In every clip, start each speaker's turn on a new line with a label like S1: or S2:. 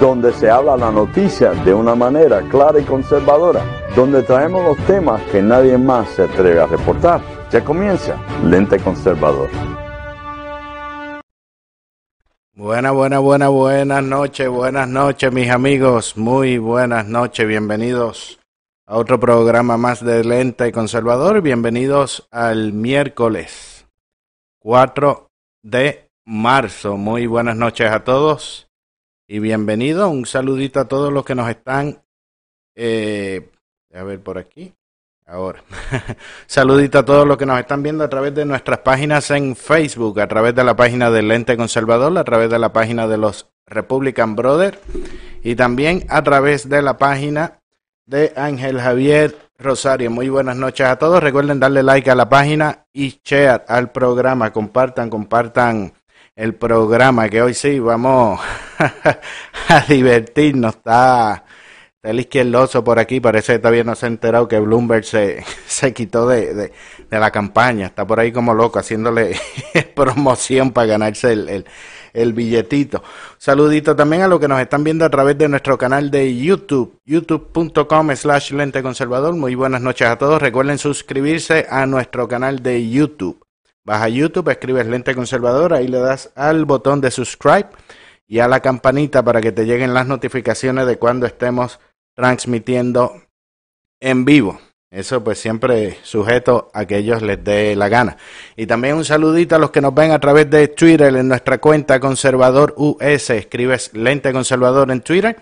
S1: donde se habla la noticia de una manera clara y conservadora, donde traemos los temas que nadie más se atreve a reportar. Ya comienza Lente Conservador.
S2: Buenas, buenas, buenas, buenas noches, buenas noches mis amigos, muy buenas noches, bienvenidos a otro programa más de Lente Conservador, bienvenidos al miércoles 4 de marzo, muy buenas noches a todos y bienvenido, un saludito a todos los que nos están, eh, a ver por aquí, ahora, saludito a todos los que nos están viendo a través de nuestras páginas en Facebook, a través de la página del Lente Conservador, a través de la página de los Republican Brothers y también a través de la página de Ángel Javier Rosario. Muy buenas noches a todos. Recuerden darle like a la página y share al programa. Compartan, compartan el programa que hoy sí vamos a divertirnos. Está, está el izquierdoso por aquí, parece que todavía no se ha enterado que Bloomberg se, se quitó de, de, de la campaña. Está por ahí como loco haciéndole promoción para ganarse el, el, el billetito. Saludito también a los que nos están viendo a través de nuestro canal de YouTube, youtube.com slash lente conservador. Muy buenas noches a todos. Recuerden suscribirse a nuestro canal de YouTube. Vas a YouTube, escribes Lente Conservador, ahí le das al botón de subscribe y a la campanita para que te lleguen las notificaciones de cuando estemos transmitiendo en vivo. Eso pues siempre sujeto a que ellos les dé la gana. Y también un saludito a los que nos ven a través de Twitter en nuestra cuenta Conservador US. Escribes Lente Conservador en Twitter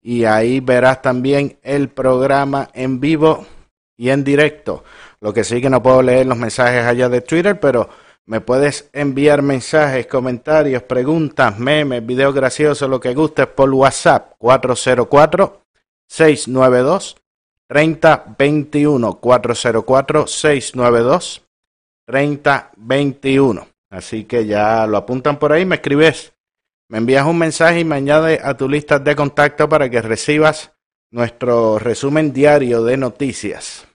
S2: y ahí verás también el programa en vivo y en directo. Lo que sí que no puedo leer los mensajes allá de Twitter, pero me puedes enviar mensajes, comentarios, preguntas, memes, videos graciosos, lo que gustes por WhatsApp 404 692 3021 404 692 3021. Así que ya lo apuntan por ahí, me escribes, me envías un mensaje y me añades a tu lista de contacto para que recibas nuestro resumen diario de noticias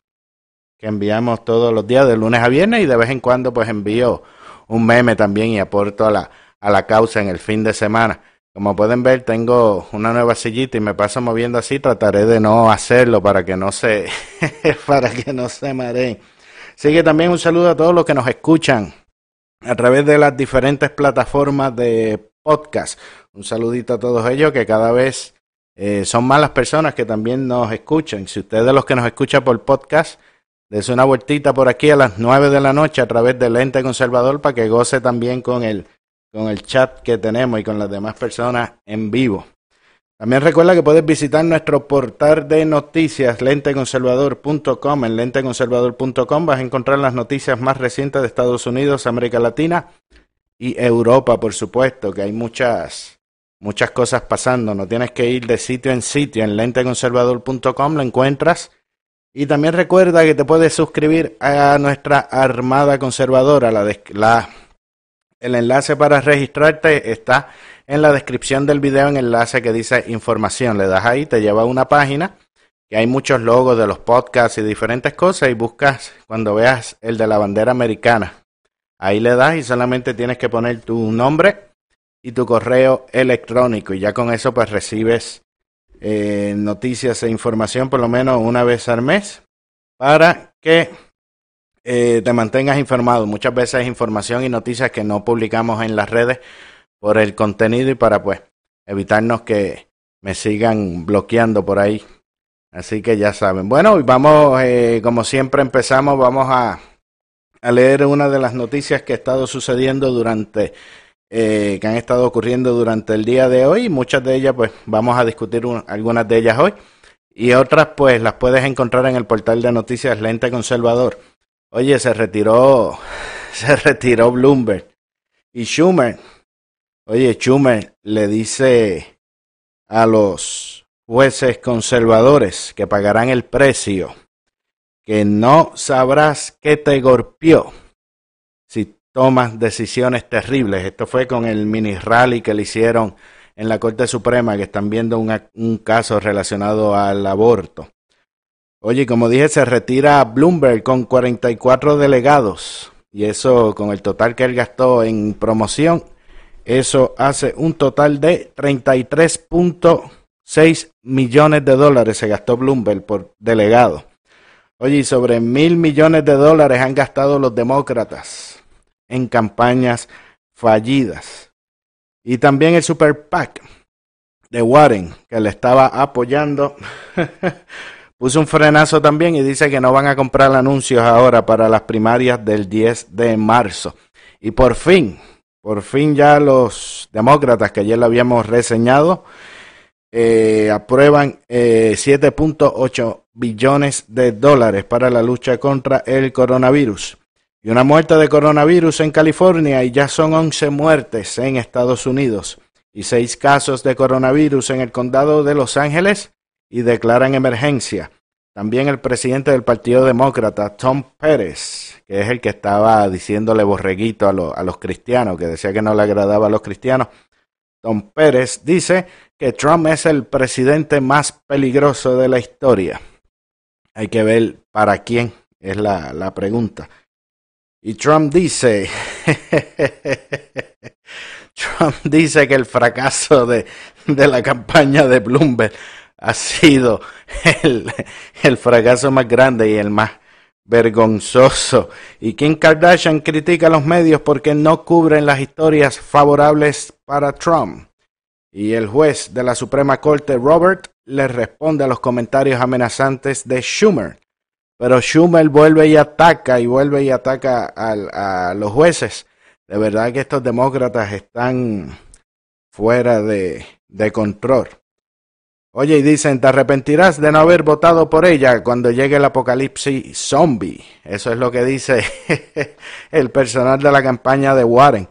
S2: que enviamos todos los días de lunes a viernes y de vez en cuando pues envío un meme también y aporto a la, a la causa en el fin de semana. Como pueden ver, tengo una nueva sillita y me paso moviendo así. Trataré de no hacerlo para que no se, para que no se mareen. Sigue también un saludo a todos los que nos escuchan a través de las diferentes plataformas de podcast. Un saludito a todos ellos que cada vez eh, son más las personas que también nos escuchan. Si usted de los que nos escucha por podcast, Dese una vueltita por aquí a las 9 de la noche a través del Ente Conservador para que goce también con el, con el chat que tenemos y con las demás personas en vivo. También recuerda que puedes visitar nuestro portal de noticias lenteconservador.com. En lenteconservador.com vas a encontrar las noticias más recientes de Estados Unidos, América Latina y Europa, por supuesto, que hay muchas muchas cosas pasando. No tienes que ir de sitio en sitio. En lenteconservador.com lo encuentras y también recuerda que te puedes suscribir a nuestra Armada Conservadora. La, la, el enlace para registrarte está en la descripción del video, en el enlace que dice información. Le das ahí, te lleva a una página que hay muchos logos de los podcasts y diferentes cosas y buscas cuando veas el de la bandera americana. Ahí le das y solamente tienes que poner tu nombre y tu correo electrónico y ya con eso pues recibes eh, noticias e información por lo menos una vez al mes para que eh, te mantengas informado. Muchas veces información y noticias que no publicamos en las redes por el contenido y para pues evitarnos que me sigan bloqueando por ahí. Así que ya saben. Bueno, y vamos, eh, como siempre empezamos, vamos a, a leer una de las noticias que ha estado sucediendo durante eh, que han estado ocurriendo durante el día de hoy. Muchas de ellas, pues vamos a discutir un, algunas de ellas hoy. Y otras, pues las puedes encontrar en el portal de noticias Lente Conservador. Oye, se retiró, se retiró Bloomberg. Y Schumer, oye, Schumer le dice a los jueces conservadores que pagarán el precio, que no sabrás qué te golpeó si tomas decisiones terribles. Esto fue con el mini rally que le hicieron en la Corte Suprema, que están viendo un caso relacionado al aborto. Oye, como dije, se retira Bloomberg con 44 delegados. Y eso, con el total que él gastó en promoción, eso hace un total de 33.6 millones de dólares se gastó Bloomberg por delegado. Oye, sobre mil millones de dólares han gastado los demócratas en campañas fallidas. Y también el Super PAC de Warren, que le estaba apoyando, puso un frenazo también y dice que no van a comprar anuncios ahora para las primarias del 10 de marzo. Y por fin, por fin ya los demócratas que ayer lo habíamos reseñado, eh, aprueban 7.8 eh, billones de dólares para la lucha contra el coronavirus. Y una muerte de coronavirus en California y ya son 11 muertes en Estados Unidos y 6 casos de coronavirus en el condado de Los Ángeles y declaran emergencia. También el presidente del Partido Demócrata, Tom Pérez, que es el que estaba diciéndole borreguito a, los cristianos, que decía que no le agradaba a los cristianos, Tom Pérez dice que Trump es el presidente más peligroso de la historia. Hay que ver para quién es la pregunta. Y Trump dice, Trump dice que el fracaso de, de, la campaña de Bloomberg ha sido el, el, fracaso más grande y el más vergonzoso. Y Kim Kardashian critica a los medios porque no cubren las historias favorables para Trump. Y el juez de la Suprema Corte, Robert, le responde a los comentarios amenazantes de Schumer pero Schumer vuelve y ataca y vuelve y ataca a, los jueces. De verdad que estos demócratas están fuera de, de control. Oye, y dicen, te arrepentirás de no haber votado por ella cuando llegue el apocalipsis zombie. Eso es lo que dice el personal de la campaña de Warren.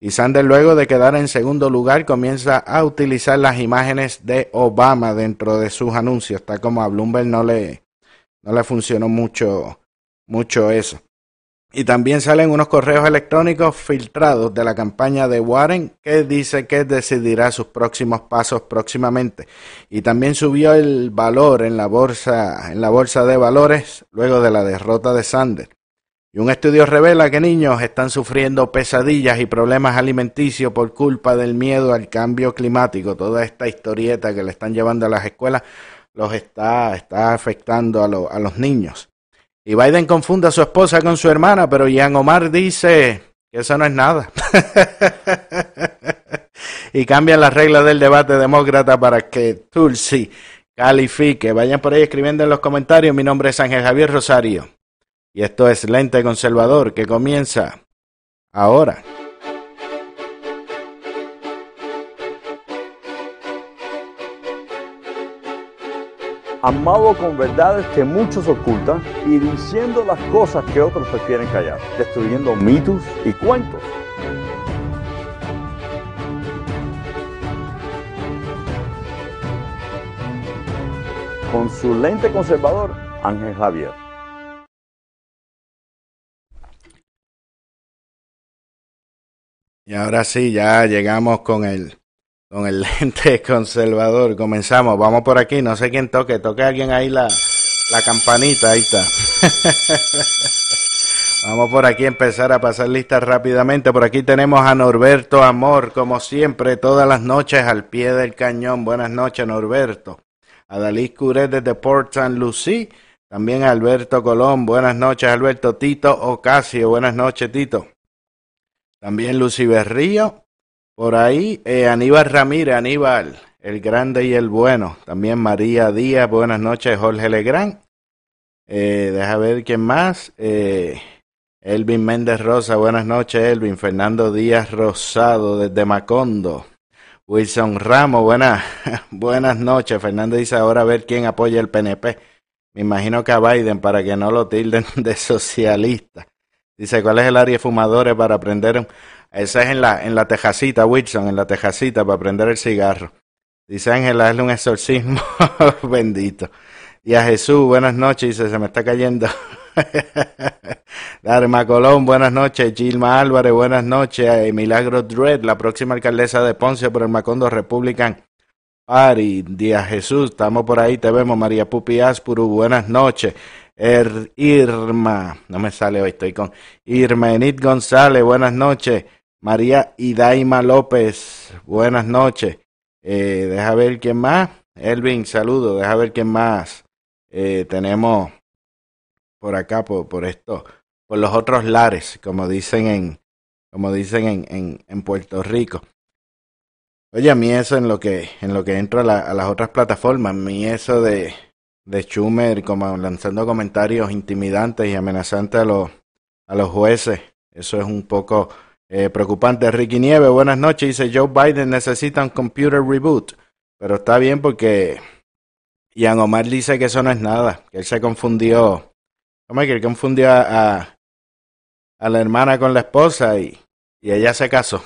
S2: Y Sanders, luego de quedar en segundo lugar, comienza a utilizar las imágenes de Obama dentro de sus anuncios. Está como a Bloomberg no le, no le funcionó mucho, mucho eso. Y también salen unos correos electrónicos filtrados de la campaña de Warren que dice que decidirá sus próximos pasos próximamente. Y también subió el valor en la bolsa, en la bolsa de valores luego de la derrota de Sanders. Y un estudio revela que niños están sufriendo pesadillas y problemas alimenticios por culpa del miedo al cambio climático. Toda esta historieta que le están llevando a las escuelas los está, está afectando a, a los niños. Y Biden confunde a su esposa con su hermana, pero Ian Omar dice que eso no es nada. y cambian las reglas del debate demócrata para que Tulsi califique. Vayan por ahí escribiendo en los comentarios. Mi nombre es Ángel Javier Rosario. Y esto es Lente Conservador que comienza ahora.
S1: Amado con verdades que muchos ocultan y diciendo las cosas que otros prefieren callar, destruyendo mitos y cuentos. Con su lente conservador, Ángel Javier.
S2: Y ahora sí, ya llegamos con el con el lente conservador. Comenzamos, vamos por aquí, no sé quién toque, toque alguien ahí la, la campanita, ahí está. vamos por aquí a empezar a pasar listas rápidamente. Por aquí tenemos a Norberto Amor, como siempre, todas las noches al pie del cañón. Buenas noches, Norberto. A Dalí Curet desde Port St. Lucie. También a Alberto Colón. Buenas noches, Alberto. Tito Ocasio. Buenas noches, Tito. También Lucy Berrío. Por ahí, eh, Aníbal Ramírez, Aníbal, el grande y el bueno. También María Díaz, buenas noches, Jorge Legrand. Eh, deja ver quién más. Eh, Elvin Méndez Rosa, buenas noches, Elvin. Fernando Díaz Rosado, desde Macondo. Wilson Ramos, buenas, buenas noches. Fernando dice ahora a ver quién apoya el PNP. Me imagino que a Biden para que no lo tilden de socialista. Dice, ¿cuál es el área de fumadores para aprender esa es en la, en la tejacita, Wilson, en la tejacita para prender el cigarro. Dice Ángela, hazle un exorcismo bendito. y a Jesús, buenas noches, dice, se me está cayendo. Darma Colón, buenas noches. Gilma Álvarez, buenas noches. Milagro Dredd, la próxima alcaldesa de Ponce por el Macondo Republican Party. Díaz Jesús, estamos por ahí, te vemos. María Pupi Aspuru, buenas noches. Er, Irma, no me sale hoy, estoy con Irma Enid González, buenas noches. María Idaima López, buenas noches. Eh, deja ver quién más. Elvin, saludo. Deja ver quién más. Eh, tenemos por acá, por, por esto, por los otros lares, como dicen en, como dicen en, en, en Puerto Rico. Oye, a mí eso en lo que, en lo que entro a, la, a las otras plataformas, a mí eso de, de Schumer como lanzando comentarios intimidantes y amenazantes a los, a los jueces, eso es un poco eh, preocupante. Ricky Nieve, buenas noches, dice Joe Biden necesita un computer reboot, pero está bien porque Ian Omar dice que eso no es nada, que él se confundió ¿Cómo es que él confundió a, a, la hermana con la esposa y, y ella se casó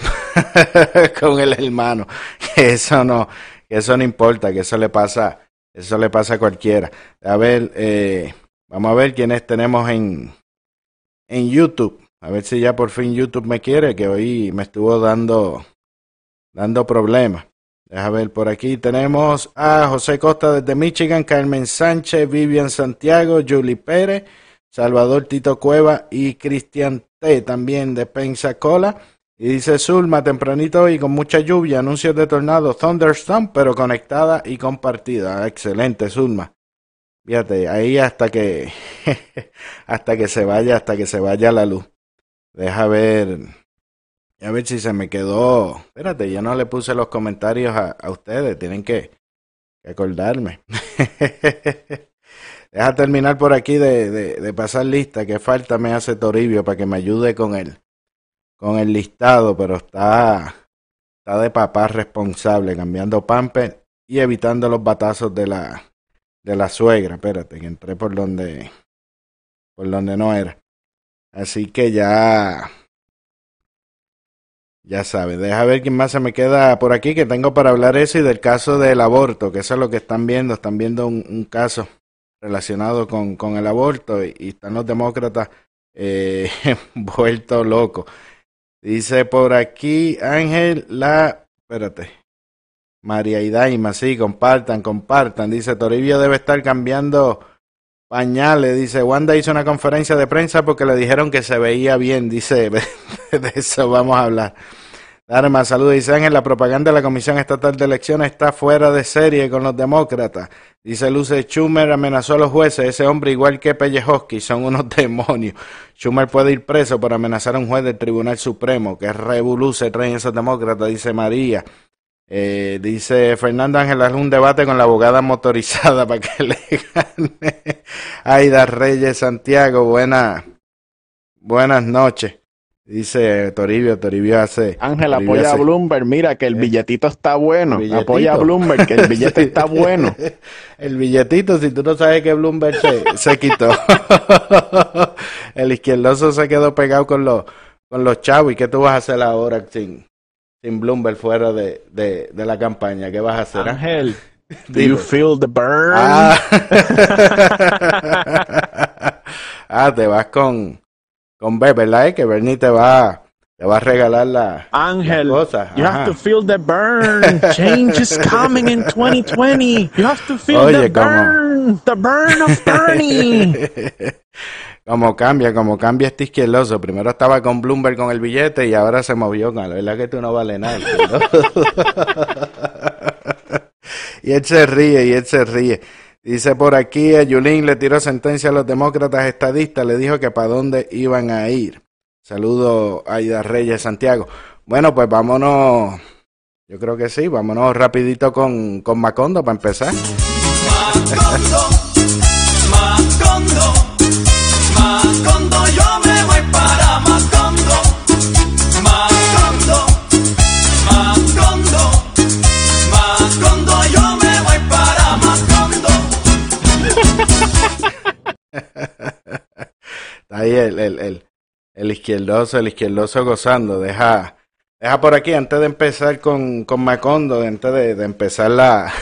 S2: con el hermano? Que eso no, que eso no importa, que eso le pasa, eso le pasa a cualquiera. A ver, eh, vamos a ver quiénes tenemos en, en YouTube. A ver si ya por fin YouTube me quiere, que hoy me estuvo dando, dando problemas. Deja ver, por aquí tenemos a José Costa desde Michigan, Carmen Sánchez, Vivian Santiago, Julie Pérez, Salvador Tito Cueva y Cristian T. también de Pensacola. Y dice Zulma, tempranito y con mucha lluvia, anuncios de tornado, thunderstorm, pero conectada y compartida. Excelente, Zulma. Fíjate, ahí hasta que, hasta que se vaya, hasta que se vaya la luz. Deja ver, a ver si se me quedó. Espérate, yo no le puse los comentarios a, ustedes, tienen que, que acordarme. Deja terminar por aquí de, de, de, pasar lista, que falta me hace Toribio para que me ayude con el, con el listado, pero está, está de papá responsable, cambiando pamper y evitando los batazos de la, de la suegra. Espérate, que entré por donde, por donde no era. Así que ya, ya sabes, deja ver quién más se me queda por aquí que tengo para hablar eso y del caso del aborto, que eso es lo que están viendo, están viendo un, caso relacionado con, con el aborto y, y están los demócratas eh, vueltos locos. Dice por aquí Ángel la... Espérate. María Idaima, sí, compartan, compartan. Dice Toribio debe estar cambiando pañales. Dice Wanda hizo una conferencia de prensa porque le dijeron que se veía bien. Dice, de eso vamos a hablar. Arma, saludos. Dice Ángel, la propaganda de la Comisión Estatal de Elecciones está fuera de serie con los demócratas. Dice Luce, Schumer amenazó a los jueces. Ese hombre, igual que Pellejoski, son unos demonios. Schumer puede ir preso por amenazar a un juez del Tribunal Supremo. Que revoluce traen esos demócratas, dice María. Eh, dice Fernando Ángel, haz un debate con la abogada motorizada para que le gane. Aida Reyes Santiago, buena, buenas noches. Dice Toribio, Toribio hace.
S3: Ángel apoya hace, a Bloomberg, mira que el ¿eh? billetito está bueno. ¿Billetito? Apoya a Bloomberg, que el billete está bueno.
S2: el billetito, si tú no sabes que Bloomberg se, se quitó. el izquierdoso se quedó pegado con los, con los chavos. ¿Y qué tú vas a hacer ahora sin, sin Bloomberg fuera de, de, de la campaña? ¿Qué vas a hacer?
S3: Ángel, do you feel the burn?
S2: Ah. ah, te vas con con Bert, ¿verdad? Que Bernie te va, te va a regalar la,
S3: Ángel,
S2: las cosas.
S3: you have to feel the burn. Change is coming in 2020. You have to feel
S2: Oye,
S3: the
S2: ¿cómo?
S3: burn. The burn of Bernie.
S2: Como cambia, como cambia este izquierdoso. Primero estaba con Bloomberg con el billete y ahora se movió con la verdad que tú no vale nada. y él se ríe, y él se ríe. Dice por aquí, a Yulín le tiró sentencia a los demócratas estadistas, le dijo que para dónde iban a ir. Saludo a Aida Reyes Santiago. Bueno, pues vámonos, yo creo que sí, vámonos rapidito con, con Macondo para empezar.
S4: Macondo, Macondo, Macondo, yo me voy para Macondo. Macondo, Macondo, Macondo, yo me voy para Macondo.
S2: Ahí el, el, el, el izquierdoso, el izquierdoso gozando. Deja, Deja por aquí, antes de empezar con, con Macondo, antes de, de empezar la,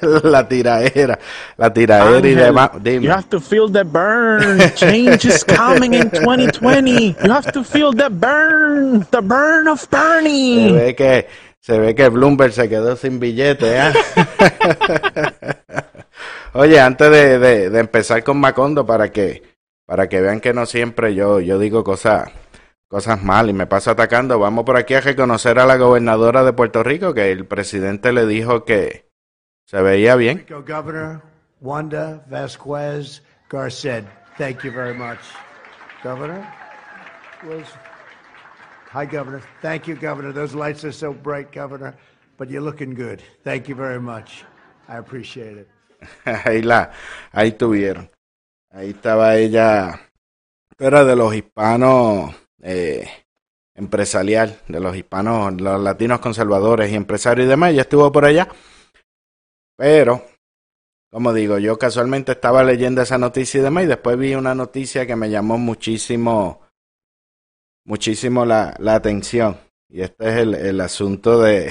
S2: la tiraera, la tiraera y demás.
S3: You have to feel the burn. Change is coming in 2020. You have to feel the burn, the burn of Bernie.
S2: Se ve que, se ve que Bloomberg se quedó sin billete. ¿eh? Oye, antes de, de, de, empezar con Macondo, para que, para que vean que no siempre yo, yo digo cosas cosas mal y me paso atacando. Vamos por aquí a reconocer a la gobernadora de Puerto Rico que el presidente le dijo que se veía bien.
S5: Governor Wanda Vasquez Garcet. Thank you very much. Governor was Hi Governor. Thank you Governor. Those lights are so bright Governor, but you're looking good. Thank you very much. I appreciate it.
S2: ahí la ahí tuvieron. Ahí estaba ella era de los hispanos eh, empresarial de los hispanos, los latinos conservadores y empresarios y demás. Ya estuvo por allá. Pero, como digo, yo casualmente estaba leyendo esa noticia y demás y después vi una noticia que me llamó muchísimo, muchísimo la, la atención. Y este es el, el asunto de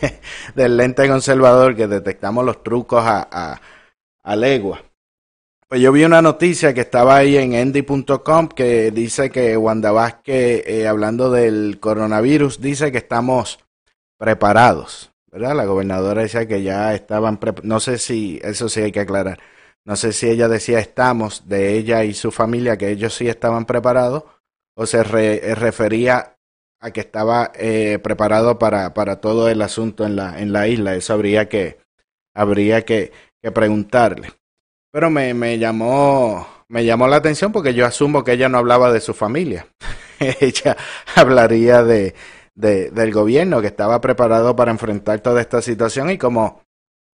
S2: del lente conservador que detectamos los trucos a, a, a legua. Pues yo vi una noticia que estaba ahí en endy.com que dice que Wanda Vázquez, eh, hablando del coronavirus, dice que estamos preparados, ¿verdad? La gobernadora decía que ya estaban preparados. No sé si, eso sí hay que aclarar. No sé si ella decía estamos, de ella y su familia, que ellos sí estaban preparados, o se eh, refería a que estaba eh, preparado para, para todo el asunto en la, en la isla. Eso habría que, habría que preguntarle. Pero me, me llamó me llamó la atención porque yo asumo que ella no hablaba de su familia. ella hablaría de, de, del gobierno que estaba preparado para enfrentar toda esta situación y como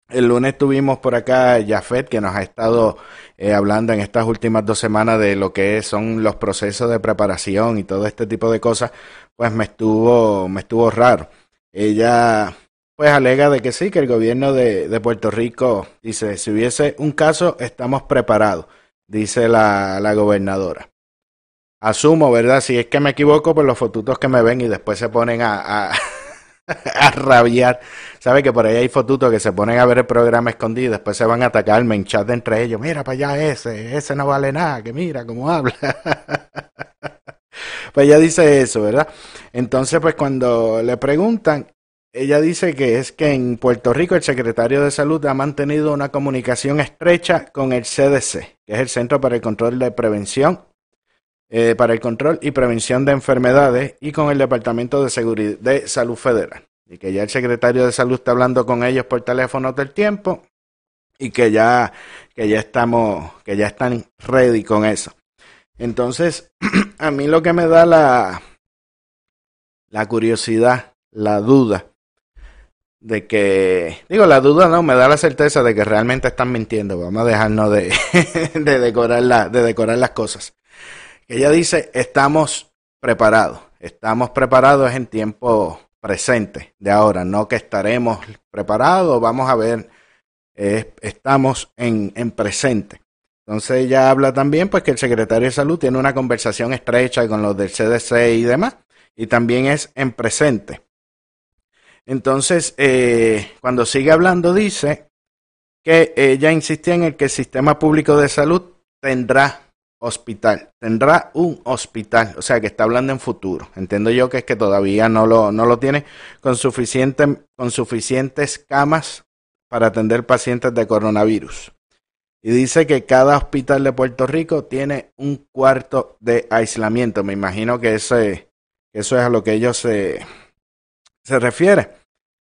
S2: el lunes tuvimos por acá Jafet que nos ha estado eh, hablando en estas últimas dos semanas de lo que son los procesos de preparación y todo este tipo de cosas, pues me estuvo, me estuvo raro. Ella pues alega de que sí, que el gobierno de, de, Puerto Rico dice, si hubiese un caso, estamos preparados, dice la, la, gobernadora. Asumo, ¿verdad? Si es que me equivoco, por los fotutos que me ven y después se ponen a, a, rabiar. ¿Sabe que por ahí hay fotutos que se ponen a ver el programa escondido después se van a atacarme en chat entre ellos? Mira para allá ese, ese no vale nada, que mira cómo habla. pues ella dice eso, ¿verdad? Entonces, pues cuando le preguntan, ella dice que es que en Puerto Rico el secretario de Salud ha mantenido una comunicación estrecha con el CDC, que es el Centro para el Control de Prevención, eh, para el Control y Prevención de Enfermedades, y con el Departamento de, de Salud Federal. Y que ya el secretario de Salud está hablando con ellos por teléfono todo el tiempo y que ya, que ya estamos, que ya están ready con eso. Entonces, a mí lo que me da la, la curiosidad, la duda, de que, digo, la duda no, me da la certeza de que realmente están mintiendo. Vamos a dejarnos de, de, decorar, la, de decorar las cosas. Ella dice, estamos preparados. Estamos preparados en tiempo presente de ahora, no que estaremos preparados, vamos a ver, estamos en, en presente. Entonces ella habla también pues que el secretario de salud tiene una conversación estrecha con los del CDC y demás, y también es en presente. Entonces, eh, cuando sigue hablando, dice que ella insistía en el que el sistema público de salud tendrá hospital, tendrá un hospital, o sea que está hablando en futuro. Entiendo yo que es que todavía no lo, no lo tiene con, suficiente, con suficientes camas para atender pacientes de coronavirus. Y dice que cada hospital de Puerto Rico tiene un cuarto de aislamiento. Me imagino que ese, eso es a lo que ellos se, se refiere.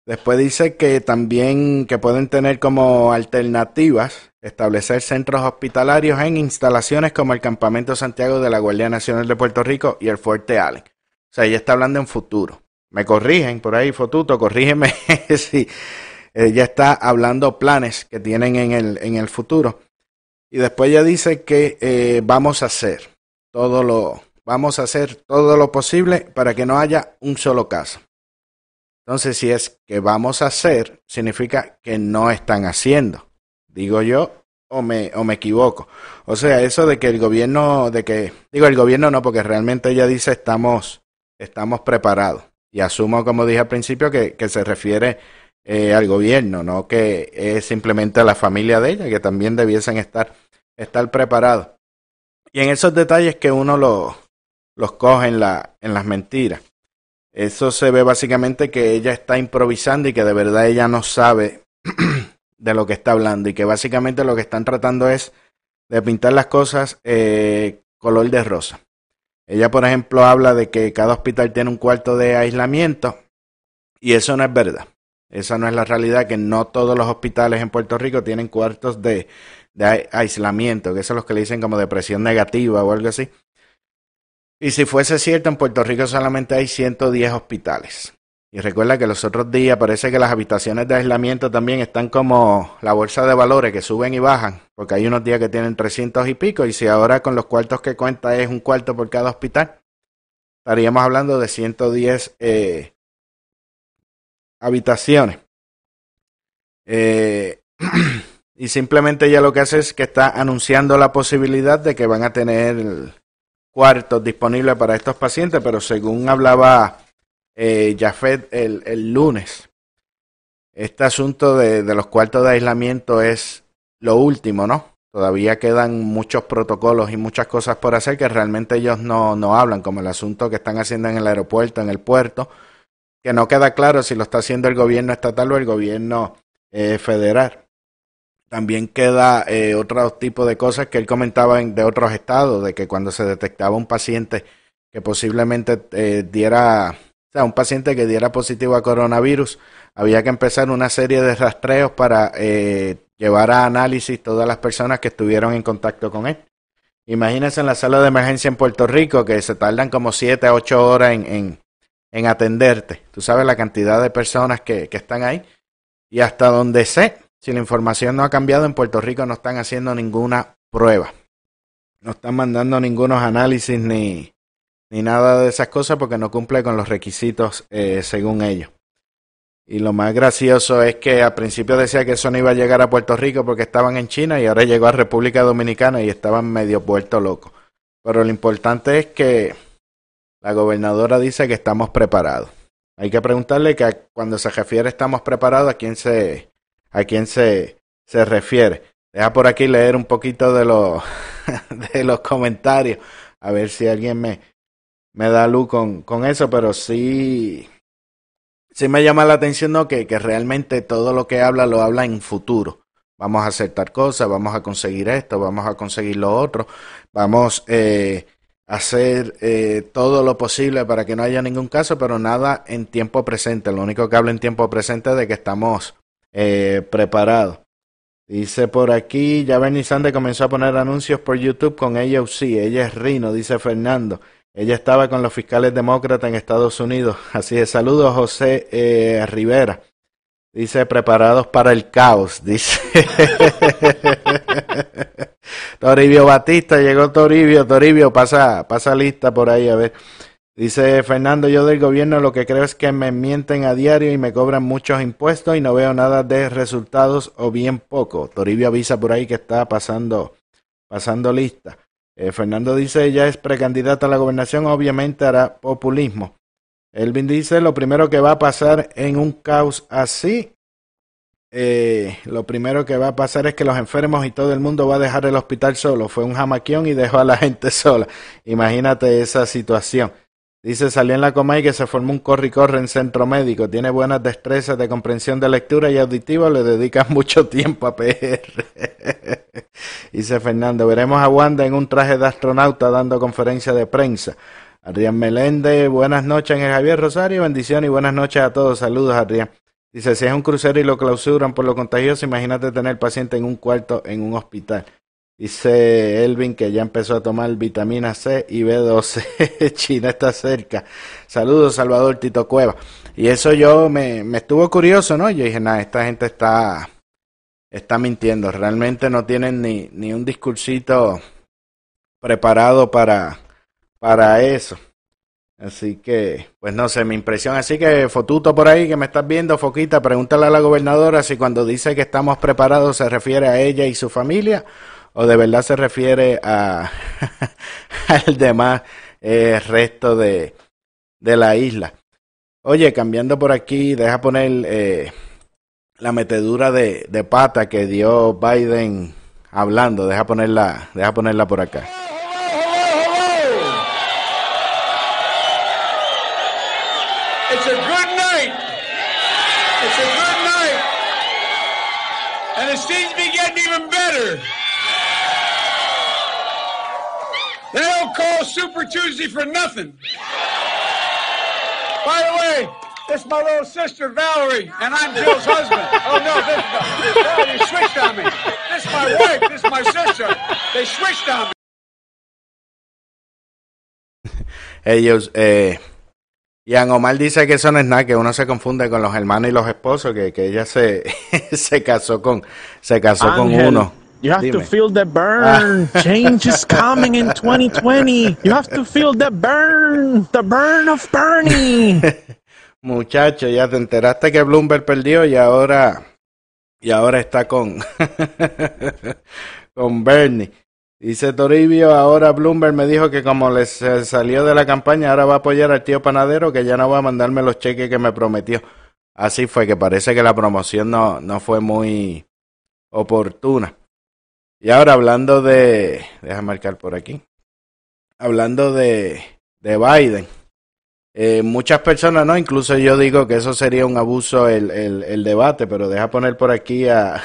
S2: Después dice que también que pueden tener como alternativas establecer centros hospitalarios en instalaciones como el Campamento Santiago de la Guardia Nacional de Puerto Rico y el Fuerte Allen. O sea, ella está hablando en futuro. Me corrigen por ahí, Fotuto, corrígeme si ella está hablando planes que tienen en el, en el futuro. Y después ella dice que eh, vamos a hacer todo lo, vamos a hacer todo lo posible para que no haya un solo caso. Entonces, si es que vamos a hacer, significa que no están haciendo. Digo yo, o me, o me equivoco. O sea, eso de que el gobierno, de que, digo el gobierno no, porque realmente ella dice estamos, estamos preparados. Y asumo, como dije al principio, que, que se refiere eh, al gobierno, no que es simplemente a la familia de ella, que también debiesen estar, estar preparados. Y en esos detalles que uno lo, los coge en, la, en las mentiras. Eso se ve básicamente que ella está improvisando y que de verdad ella no sabe de lo que está hablando y que básicamente lo que están tratando es de pintar las cosas eh, color de rosa. Ella, por ejemplo, habla de que cada hospital tiene un cuarto de aislamiento y eso no es verdad. Esa no es la realidad, que no todos los hospitales en Puerto Rico tienen cuartos de, de aislamiento, que son los que le dicen como depresión negativa o algo así. Y si fuese cierto, en Puerto Rico solamente hay 110 hospitales. Y recuerda que los otros días parece que las habitaciones de aislamiento también están como la bolsa de valores que suben y bajan, porque hay unos días que tienen 300 y pico, y si ahora con los cuartos que cuenta es un cuarto por cada hospital, estaríamos hablando de 110 eh, habitaciones. Eh, y simplemente ella lo que hace es que está anunciando la posibilidad de que van a tener cuartos disponibles para estos pacientes, pero según hablaba eh, Jafet el, el, lunes, este asunto de, de los cuartos de aislamiento es lo último, ¿no? Todavía quedan muchos protocolos y muchas cosas por hacer que realmente ellos no, no hablan, como el asunto que están haciendo en el aeropuerto, en el puerto, que no queda claro si lo está haciendo el gobierno estatal o el gobierno eh, federal. También queda eh, otro tipo de cosas que él comentaba en, de otros estados, de que cuando se detectaba un paciente que posiblemente eh, diera, o sea, un paciente que diera positivo a coronavirus, había que empezar una serie de rastreos para eh, llevar a análisis todas las personas que estuvieron en contacto con él. Imagínense en la sala de emergencia en Puerto Rico que se tardan como 7 a 8 horas en, en, en atenderte. Tú sabes la cantidad de personas que, que están ahí. Y hasta donde sé, si la información no ha cambiado, en Puerto Rico no están haciendo ninguna prueba. No están mandando ningunos análisis ni, ni nada de esas cosas porque no cumple con los requisitos eh, según ellos. Y lo más gracioso es que al principio decía que eso no iba a llegar a Puerto Rico porque estaban en China y ahora llegó a República Dominicana y estaban medio puerto locos. Pero lo importante es que la gobernadora dice que estamos preparados. Hay que preguntarle que cuando se refiere estamos preparados, a quién se, a quién se, se refiere. Deja por aquí leer un poquito de los, de los comentarios, a ver si alguien me, me da luz con, con eso, pero sí, sí me llama la atención ¿no? que, que realmente todo lo que habla lo habla en futuro. Vamos a hacer tal cosa, vamos a conseguir esto, vamos a conseguir lo otro, vamos eh, hacer eh, todo lo posible para que no haya ningún caso, pero nada en tiempo presente. Lo único que habla en tiempo presente es de que estamos eh, preparados. Dice por aquí, ya Bernie Sanders comenzó a poner anuncios por YouTube con ella sí, ella es Rino, dice Fernando. Ella estaba con los fiscales demócratas en Estados Unidos. Así es, saludos José eh, Rivera. Dice, preparados para el caos, dice. Toribio Batista, llegó Toribio, Toribio, pasa, pasa lista por ahí, a ver. Dice Fernando, yo del gobierno lo que creo es que me mienten a diario y me cobran muchos impuestos y no veo nada de resultados o bien poco. Toribio avisa por ahí que está pasando, pasando lista. Eh, Fernando dice, ella es precandidata a la gobernación, obviamente hará populismo. Elvin dice, lo primero que va a pasar en un caos así, eh, lo primero que va a pasar es que los enfermos y todo el mundo va a dejar el hospital solo. Fue un jamaquión y dejó a la gente sola. Imagínate esa situación. Dice, salió en la Comay que se formó un corre y corre en centro médico. Tiene buenas destrezas de comprensión de lectura y auditiva. Le dedica mucho tiempo a PR. Dice Fernando, veremos a Wanda en un traje de astronauta dando conferencia de prensa. Adrián Meléndez, buenas noches Javier Rosario, bendiciones y buenas noches a todos. Saludos, Adrián. Dice, si es un crucero y lo clausuran por lo contagioso, imagínate tener paciente en un cuarto en un hospital. Dice Elvin que ya empezó a tomar vitamina C y B12. China está cerca. Saludos, Salvador Tito Cueva. Y eso yo me, me estuvo curioso, ¿no? Yo dije, nada, esta gente está, está mintiendo. Realmente no tienen ni, ni un discursito preparado para, para eso. Así que, pues no sé, mi impresión. Así que, Fotuto por ahí que me estás viendo, Foquita, pregúntale a la gobernadora si cuando dice que estamos preparados se refiere a ella y su familia o de verdad se refiere a al demás eh, resto de, de la isla. Oye, cambiando por aquí, deja poner eh, la metedura de, de pata que dio Biden hablando. Deja ponerla, deja ponerla por acá.
S6: It's a good night. It's a good night. And it seems to be getting even better. They don't call Super Tuesday for nothing. By the way, this is my little sister Valerie, and I'm Jill's husband. Oh no, this no, you switched on me. This is my wife. This is my sister. They switched on me.
S2: Ellos, eh, Ian Omar dice que eso no es nada, que uno se confunde con los hermanos y los esposos, que, que ella se, se casó con, se casó con uno.
S3: You have to feel the burn. Change is coming in 2020. You have to feel the burn. The burn of Bernie.
S2: Muchacho, ya te enteraste que Bloomberg perdió y ahora, y ahora está con, con Bernie. Dice Toribio, ahora Bloomberg me dijo que como les salió de la campaña, ahora va a apoyar al tío panadero, que ya no va a mandarme los cheques que me prometió. Así fue, que parece que la promoción no, no fue muy oportuna. Y ahora hablando de, deja marcar por aquí, hablando de, de Biden. Eh, muchas personas, no, incluso yo digo que eso sería un abuso el, el, el debate, pero deja poner por aquí a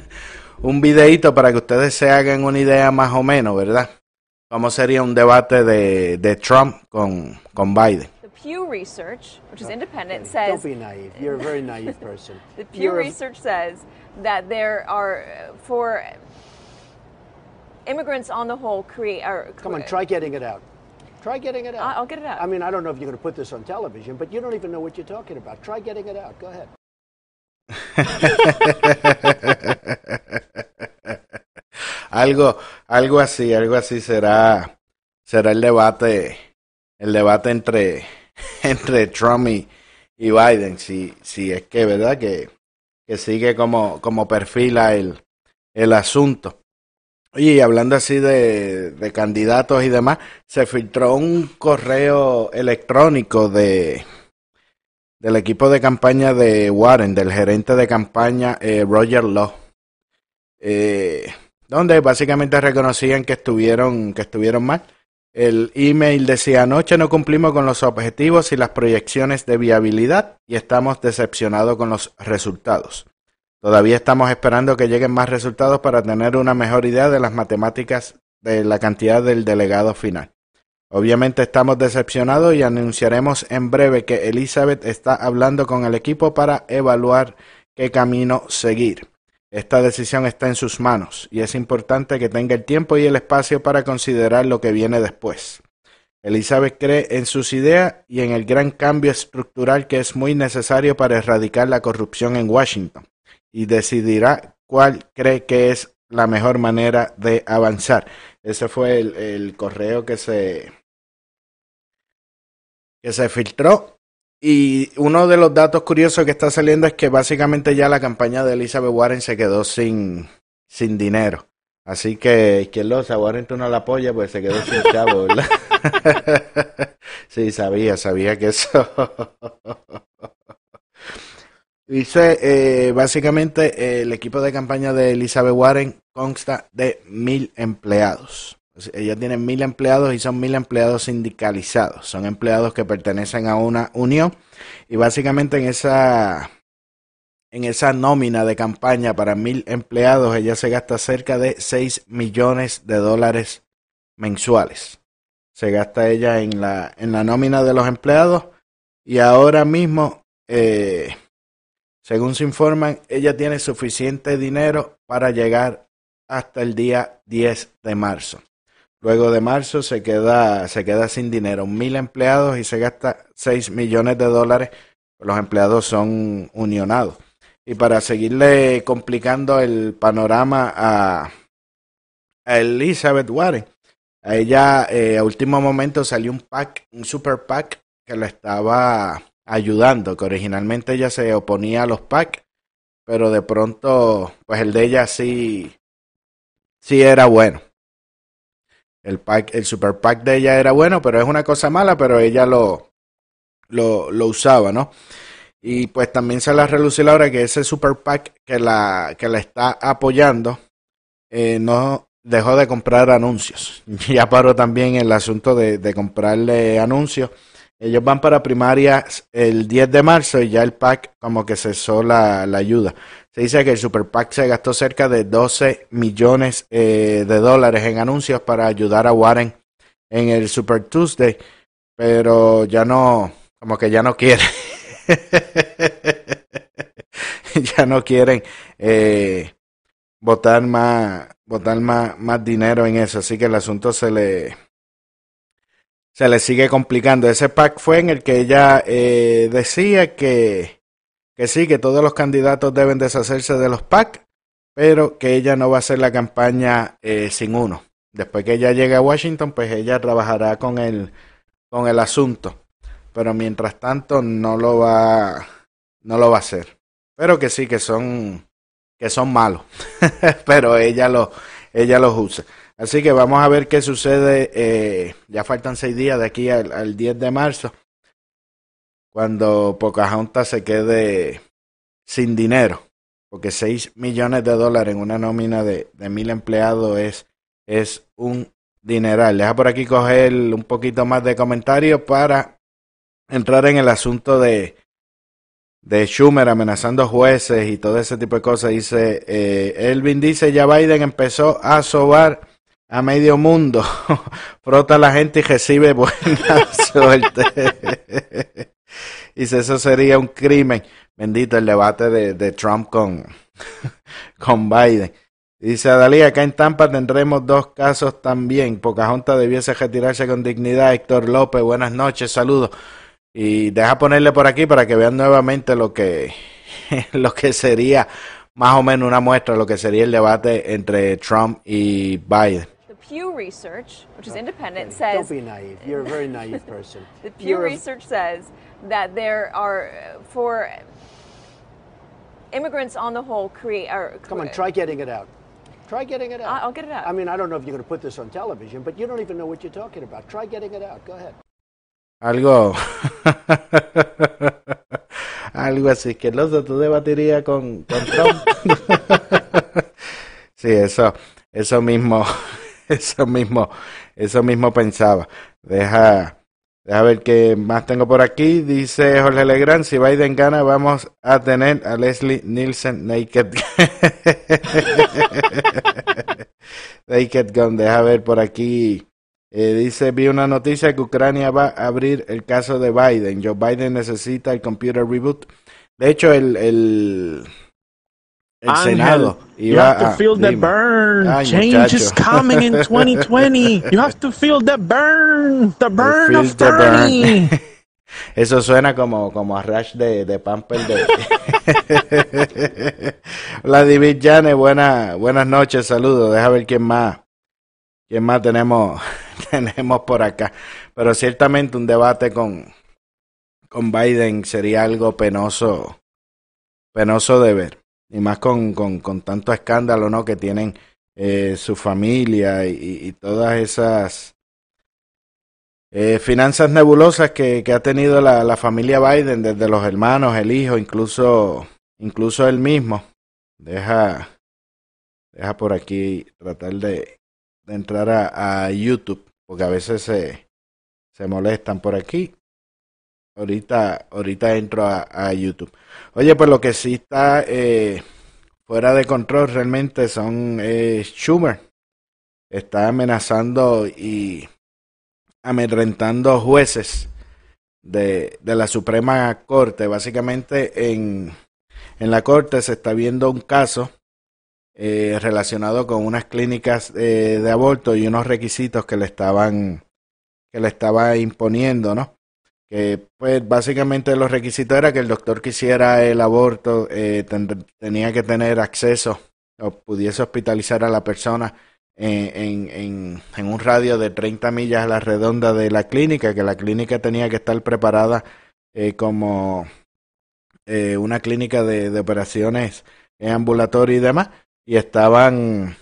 S2: un videito para que ustedes se hagan una idea más o menos, ¿verdad? ¿Cómo sería un debate de, de Trump con, con Biden?
S7: The Pew Research, which is independent,
S5: Don't
S7: says
S5: be naive. You're a very naive person.
S7: the Pew Research says that there are for immigrants on the whole create. Are,
S5: Come on, try getting it out. Try getting it out.
S7: I- I'll get it out.
S5: I mean, I don't know if you're going to put this on television, but you don't even know what you're talking about. Try getting it out. Go ahead.
S2: algo, algo así, algo así será, será el debate, el debate entre, entre Trump y, y Biden, si, si es que, ¿verdad? Que, que sigue como, como perfila el, el asunto. Oye, y hablando así de, de candidatos y demás, se filtró un correo electrónico de del equipo de campaña de Warren, del gerente de campaña eh, Roger Law, eh, donde básicamente reconocían que estuvieron, que estuvieron mal. El email decía anoche no cumplimos con los objetivos y las proyecciones de viabilidad y estamos decepcionados con los resultados. Todavía estamos esperando que lleguen más resultados para tener una mejor idea de las matemáticas de la cantidad del delegado final. Obviamente estamos decepcionados y anunciaremos en breve que Elizabeth está hablando con el equipo para evaluar qué camino seguir. Esta decisión está en sus manos y es importante que tenga el tiempo y el espacio para considerar lo que viene después. Elizabeth cree en sus ideas y en el gran cambio estructural que es muy necesario para erradicar la corrupción en Washington y decidirá cuál cree que es la mejor manera de avanzar. Ese fue el, el correo que se que se filtró. Y uno de los datos curiosos que está saliendo es que básicamente ya la campaña de Elizabeth Warren se quedó sin, sin dinero. Así que, quien lo Warren tú no la apoya, pues se quedó sin chavo, ¿verdad? sí, sabía, sabía que eso. Dice, eh, básicamente, el equipo de campaña de Elizabeth Warren consta de mil empleados. Ella tiene mil empleados y son mil empleados sindicalizados. Son empleados que pertenecen a una unión y básicamente en esa en esa nómina de campaña para mil empleados ella se gasta cerca de 6 millones de dólares mensuales. Se gasta ella en la en la nómina de los empleados y ahora mismo eh, según se informan, ella tiene suficiente dinero para llegar hasta el día 10 de marzo. Luego de marzo se queda, se queda sin dinero, mil empleados y se gasta 6 millones de dólares. Los empleados son unionados. Y para seguirle complicando el panorama a, Elizabeth Warren, a ella eh, a último momento salió un pack, un super pack que la estaba ayudando, que originalmente ella se oponía a los PAC, pero de pronto, pues el de ella sí, sí era bueno. El pack, el super pack de ella era bueno, pero es una cosa mala, pero ella lo, lo, lo usaba, ¿no? Y pues también se la relució ahora que ese Super PAC que la, que la está apoyando eh, no dejó de comprar anuncios. Ya paró también el asunto de comprarle anuncios. Ellos van para primarias el 10 de marzo y ya el PAC como que cesó la, la ayuda. Se dice que el Super PAC se gastó cerca de 12 millones eh, de dólares en anuncios para ayudar a Warren en el Super Tuesday, pero ya no, como que ya no quiere. ya no quieren eh, votar más, votar más, más dinero en eso, así que el asunto se le se le sigue complicando. Ese PAC fue en el que ella eh, decía que, que sí, que todos los candidatos deben deshacerse de los PAC, pero que ella no va a hacer la campaña eh, sin uno. Después que ella llegue a Washington, pues ella trabajará con el, con el asunto. Pero mientras tanto no lo va, no lo va a hacer. Pero que sí, que son, que son malos. pero ella lo, ella los usa. Así que vamos a ver qué sucede. Eh, ya faltan seis días de aquí al, al 10 de marzo, cuando Pocahontas se quede sin dinero, porque 6 millones de dólares en una nómina de, de mil empleados es, es un dineral. Deja por aquí coger un poquito más de comentarios para entrar en el asunto de, de Schumer amenazando jueces y todo ese tipo de cosas. Dice, eh, Elvin dice, ya Biden empezó a sobar a medio mundo, frota la gente y recibe buena suerte. Dice, eso sería un crimen. Bendito el debate de, de Trump con, con Biden. Dice Adalí, acá en Tampa tendremos dos casos también. Pocahontas debiese retirarse con dignidad. Héctor López, buenas noches, saludos. Y deja ponerle por aquí para que vean nuevamente lo que, lo que sería más o menos una muestra de lo que sería el debate entre Trump y Biden.
S7: The Pew Research, which is independent, says.
S5: Don't
S7: says
S5: be naive. You're a very naive person.
S7: the Pew
S5: You're a-
S7: Research says that there are for immigrants on the whole create. Or,
S5: Come on, try getting it out. Try getting it out.
S7: I- I'll get it out.
S5: I mean, I don't know if you're going to put this on television, but you don't even know what you're talking about. Try getting it out. Go ahead.
S2: Algo. Algo así. Que loso, tú debatirías con, con Trump. sí, eso, eso mismo, eso mismo, eso mismo pensaba. Deja, deja ver qué más tengo por aquí. Dice Jorge Legrand, si Biden gana, vamos a tener a Leslie Nielsen naked. naked Gun. Deja ver por aquí. Eh, dice, vi una noticia que Ucrania va a abrir el caso de Biden. Joe Biden necesita el computer reboot. De hecho, el, el, el
S3: Ángel,
S2: Senado
S3: You have to feel the burn.
S2: Ay,
S3: Change is coming in 2020. You have to feel the burn. The burn of
S2: the burn. Eso suena como, como a Rash de, de Pamper de... Vladimir Llane, buena, buenas noches, saludos. Deja ver quién más, quién más tenemos, tenemos por acá. Pero ciertamente un debate con, con Biden sería algo penoso, penoso de ver. Y más con, con, con tanto escándalo, ¿no? Que tienen eh, su familia y, todas esas eh, finanzas nebulosas que, que ha tenido la, la familia Biden, desde los hermanos, el hijo, incluso, incluso él mismo. Deja, deja por aquí tratar de, de entrar a, a YouTube, porque a veces se, se molestan por aquí. Ahorita, ahorita entro a, a YouTube. Oye, pues lo que sí está eh, fuera de control realmente son eh, Schumer. Está amenazando y amedrentando jueces de, de la Suprema Corte. Básicamente en, en la Corte se está viendo un caso eh, relacionado con unas clínicas eh, de aborto y unos requisitos que le estaban que le estaba imponiendo, ¿no? Que pues básicamente los requisitos era que el doctor que hiciera el aborto eh, ten- tenía que tener acceso o pudiese hospitalizar a la persona en, un radio de 30 millas a la redonda de la clínica, que la clínica tenía que estar preparada eh, como eh, una clínica de, operaciones en ambulatorio y demás, y estaban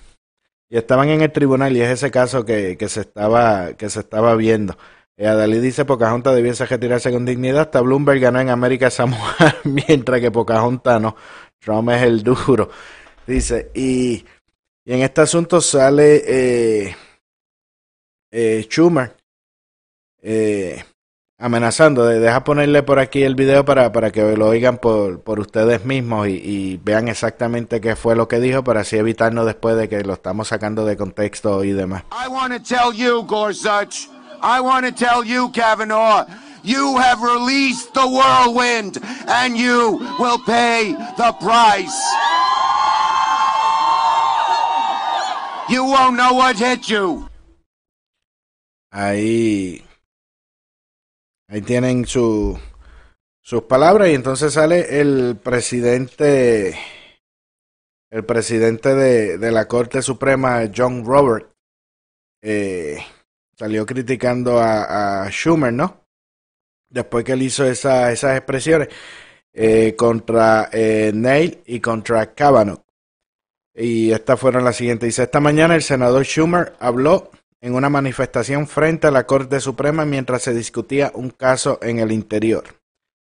S2: y estaban en el tribunal y es ese caso que se estaba que se estaba viendo. Eh, Adalí dice Pocahontas debiese retirarse con dignidad. Hasta Bloomberg ganó en América Samoa, mientras que Pocahontas no. Trump es el duro. Dice, y, y en este asunto sale eh, eh, Schumer amenazando. De, deja ponerle por aquí el video para, para que lo oigan por, por ustedes mismos y, vean exactamente qué fue lo que dijo para así evitarnos después de que lo estamos sacando de contexto y demás.
S8: I want to Gorsuch, I want to tell you, Kavanaugh, you have released the whirlwind and you will pay the price. You won't know what hit you.
S2: Ahí, ahí tienen su, sus palabras y entonces sale el presidente, el presidente de, de la Corte Suprema, John Robert, eh, salió criticando a, Schumer, ¿no? Después que él hizo esa, esas expresiones eh, contra eh, Neil y contra Kavanaugh. Y estas fueron las siguientes. Dice, esta mañana el senador Schumer habló en una manifestación frente a la Corte Suprema mientras se discutía un caso en el interior.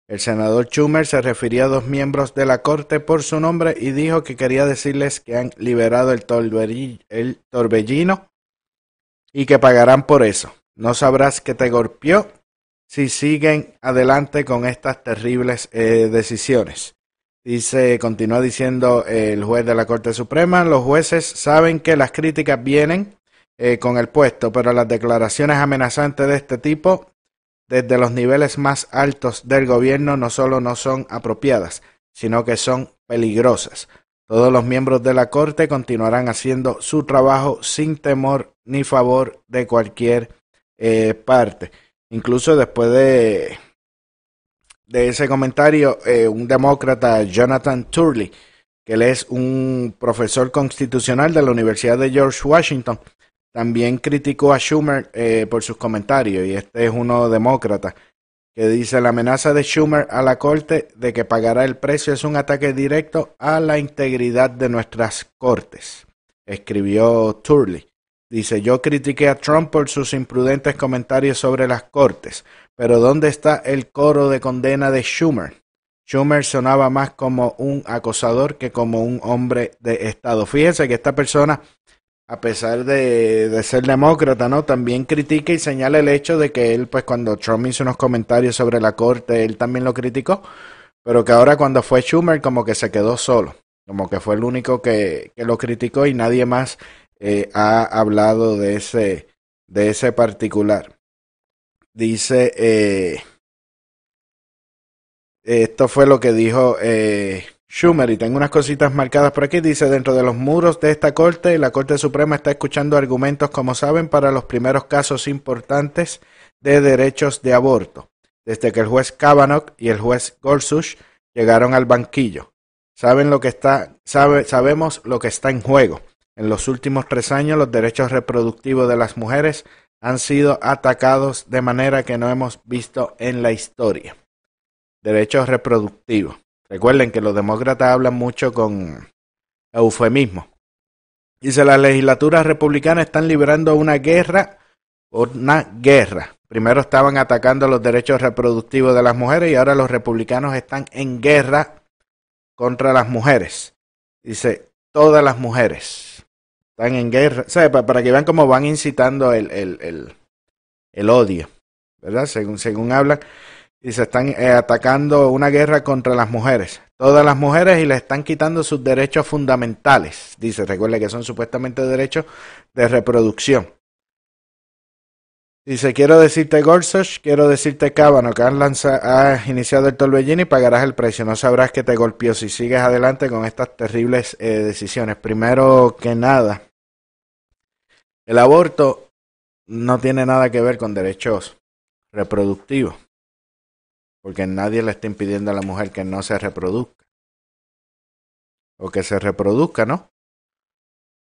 S2: El senador Schumer se refirió a dos miembros de la Corte por su nombre y dijo que quería decirles que han liberado el torbellino y que pagarán por eso. No sabrás que te golpeó si siguen adelante con estas terribles eh, decisiones. Dice, continúa diciendo eh, el juez de la Corte Suprema, los jueces saben que las críticas vienen eh, con el puesto, pero las declaraciones amenazantes de este tipo desde los niveles más altos del gobierno no solo no son apropiadas, sino que son peligrosas. Todos los miembros de la Corte continuarán haciendo su trabajo sin temor ni favor de cualquier eh, parte. Incluso después de, ese comentario, eh, un demócrata, Jonathan Turley, que es un profesor constitucional de la Universidad de George Washington, también criticó a Schumer eh, por sus comentarios, y este es uno demócrata, que dice la amenaza de Schumer a la Corte de que pagará el precio es un ataque directo a la integridad de nuestras Cortes, escribió Turley. Dice, yo critiqué a Trump por sus imprudentes comentarios sobre las Cortes, pero ¿dónde está el coro de condena de Schumer? Schumer sonaba más como un acosador que como un hombre de Estado. Fíjense que esta persona, a pesar de, ser demócrata, ¿no? También critica y señala el hecho de que él, pues cuando Trump hizo unos comentarios sobre la Corte, él también lo criticó, pero que ahora cuando fue Schumer como que se quedó solo, como que fue el único que, que lo criticó y nadie más eh, ha hablado de ese, de ese particular. Dice, eh, esto fue lo que dijo eh, Schumer y tengo unas cositas marcadas por aquí. Dice, dentro de los muros de esta Corte, la Corte Suprema está escuchando argumentos, como saben, para los primeros casos importantes de derechos de aborto, desde que el juez Kavanaugh y el juez Gorsuch llegaron al banquillo. Saben lo que está, sabe, sabemos lo que está en juego. En los últimos tres años, los derechos reproductivos de las mujeres han sido atacados de manera que no hemos visto en la historia. Derechos reproductivos. Recuerden que los demócratas hablan mucho con eufemismo. Dice, las legislaturas republicanas están librando una guerra, una guerra. Primero estaban atacando los derechos reproductivos de las mujeres y ahora los republicanos están en guerra contra las mujeres. Dice, todas las mujeres están en guerra. O para que vean cómo van incitando el, el, el, el odio, ¿verdad? Según, según hablan, y se están eh, atacando una guerra contra las mujeres. Todas las mujeres y le están quitando sus derechos fundamentales. Dice, recuerde que son supuestamente derechos de reproducción. Dice, quiero decirte Gorsuch, quiero decirte Kavanaugh, que has, lanza- has iniciado el torbellino y pagarás el precio. No sabrás que te golpeó si sigues adelante con estas terribles eh, decisiones. Primero que nada, el aborto no tiene nada que ver con derechos reproductivos, porque nadie le está impidiendo a la mujer que no se reproduzca o que se reproduzca, ¿no?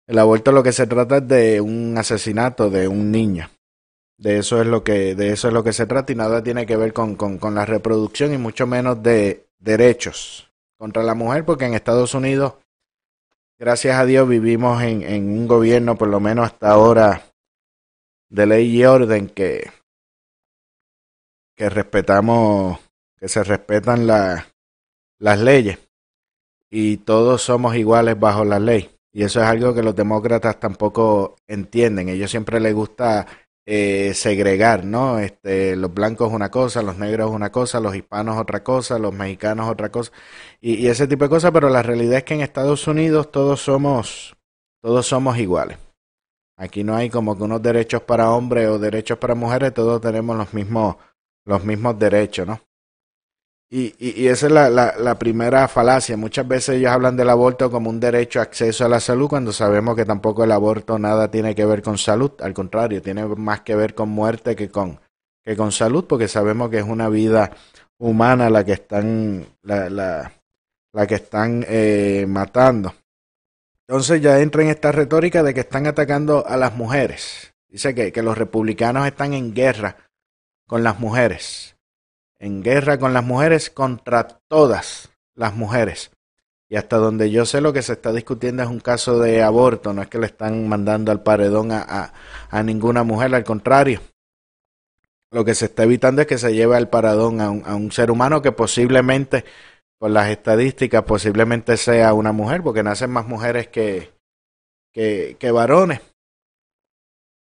S2: El aborto lo que se trata es de un asesinato de un niño. De eso es lo que, de eso es lo que se trata y nada tiene que ver con, con, con la reproducción y mucho menos de derechos contra la mujer, porque en Estados Unidos, gracias a Dios, vivimos en, en un gobierno, por lo menos hasta ahora, de ley y orden que, que respetamos, que se respetan la- las leyes y todos somos iguales bajo la ley. Y eso es algo que los demócratas tampoco entienden. Ellos siempre les gusta eh, segregar, ¿no? Este, los blancos una cosa, los negros una cosa, los hispanos otra cosa, los mexicanos otra cosa, y, y ese tipo de cosas, pero la realidad es que en Estados Unidos todos somos, todos somos iguales. Aquí no hay como que unos derechos para hombres o derechos para mujeres, todos tenemos los mismos, los mismos derechos, ¿no? Y, y, esa es la, la, la primera falacia. Muchas veces ellos hablan del aborto como un derecho a acceso a la salud cuando sabemos que tampoco el aborto nada tiene que ver con salud. Al contrario, tiene más que ver con muerte que con, que con salud porque sabemos que es una vida humana la que están, la, la, la que están eh, matando. Entonces ya entra en esta retórica de que están atacando a las mujeres. Dice que, que los republicanos están en guerra con las mujeres en guerra con las mujeres contra todas las mujeres. Y hasta donde yo sé lo que se está discutiendo es un caso de aborto, no es que le están mandando al paredón a, a, ninguna mujer, al contrario. Lo que se está evitando es que se lleve al paredón a un, a un ser humano que posiblemente, por las estadísticas, posiblemente sea una mujer, porque nacen más mujeres que, que, que varones.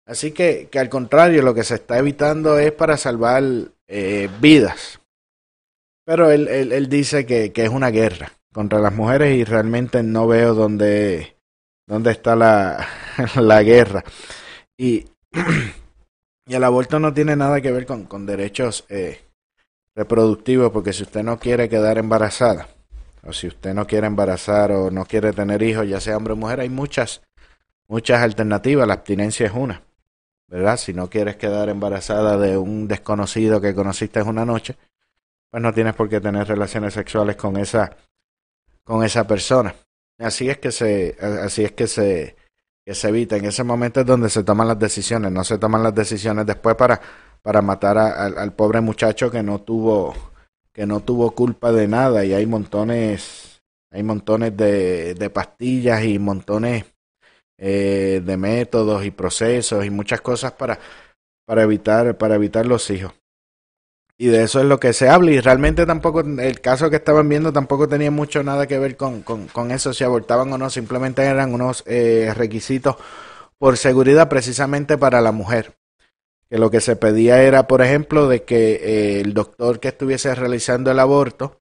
S2: Así que, que al contrario, lo que se está evitando es para salvar eh, vidas. Pero él, él, él dice que, que, es una guerra contra las mujeres y realmente no veo dónde, dónde está la, la guerra. Y, y, el aborto no tiene nada que ver con, con derechos eh, reproductivos, porque si usted no quiere quedar embarazada, o si usted no quiere embarazar o no quiere tener hijos, ya sea hombre o mujer, hay muchas, muchas alternativas. La abstinencia es una. ¿Verdad? Si no quieres quedar embarazada de un desconocido que conociste una noche, pues no tienes por qué tener relaciones sexuales con esa con esa persona. Así es que se así es que se que se evita. En ese momento es donde se toman las decisiones, no se toman las decisiones después para para matar al pobre muchacho que no tuvo que no tuvo culpa de nada y hay montones hay montones de, de pastillas y montones eh, de métodos y procesos y muchas cosas para, para, evitar, para evitar los hijos. Y de eso es lo que se habla y realmente tampoco, el caso que estaban viendo tampoco tenía mucho nada que ver con, con, con eso, si abortaban o no, simplemente eran unos eh, requisitos por seguridad precisamente para la mujer. Que lo que se pedía era, por ejemplo, de que eh, el doctor que estuviese realizando el aborto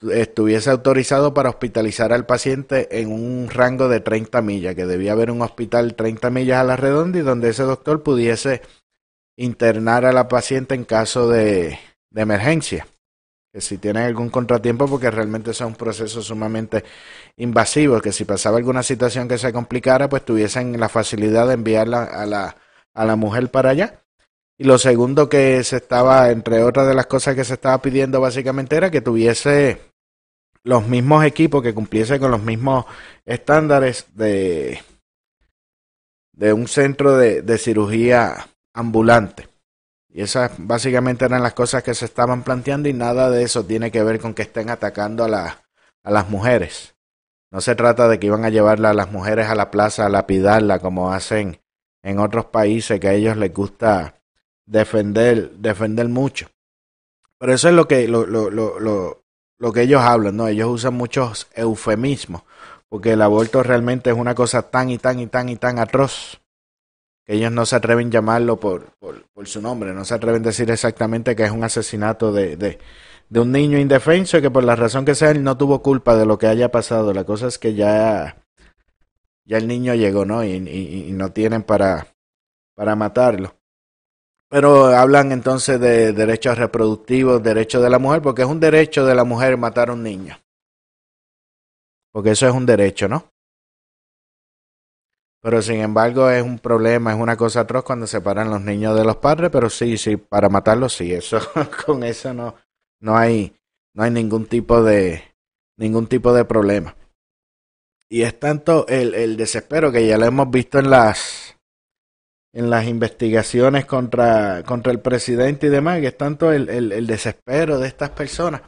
S2: estuviese autorizado para hospitalizar al paciente en un rango de 30 millas, que debía haber un hospital 30 millas a la redonda y donde ese doctor pudiese internar a la paciente en caso de, de emergencia. Que si tienen algún contratiempo, porque realmente es un proceso sumamente invasivo, que si pasaba alguna situación que se complicara, pues tuviesen la facilidad de enviarla a la, a la mujer para allá. Y lo segundo que se estaba, entre otras de las cosas que se estaba pidiendo básicamente era que tuviese los mismos equipos, que cumpliese con los mismos estándares de, de un centro de, de cirugía ambulante. Y esas básicamente eran las cosas que se estaban planteando y nada de eso tiene que ver con que estén atacando a, la, a las mujeres. No se trata de que iban a llevarla a las mujeres a la plaza a lapidarla como hacen en otros países que a ellos les gusta defender, defender mucho. Pero eso es lo que, lo, lo, lo, lo, que ellos hablan, ¿no? Ellos usan muchos eufemismos, porque el aborto realmente es una cosa tan y tan y tan y tan atroz que ellos no se atreven a llamarlo por, por, su nombre, no se atreven a decir exactamente que es un asesinato de, de, un niño indefenso y que por la razón que sea él no tuvo culpa de lo que haya pasado. La cosa es que ya, ya el niño llegó, ¿no? Y, y no tienen para, para matarlo. Pero hablan entonces de derechos reproductivos, derechos de la mujer, porque es un derecho de la mujer matar a un niño. Porque eso es un derecho, ¿no? Pero sin embargo es un problema, es una cosa atroz cuando separan los niños de los padres, pero sí, sí, para matarlos sí, eso, con eso no, no hay, no hay ningún tipo de, ningún tipo de problema. Y es tanto el, el desespero que ya lo hemos visto en las, en las investigaciones contra, contra el presidente y demás, que es tanto el, el, desespero de estas personas,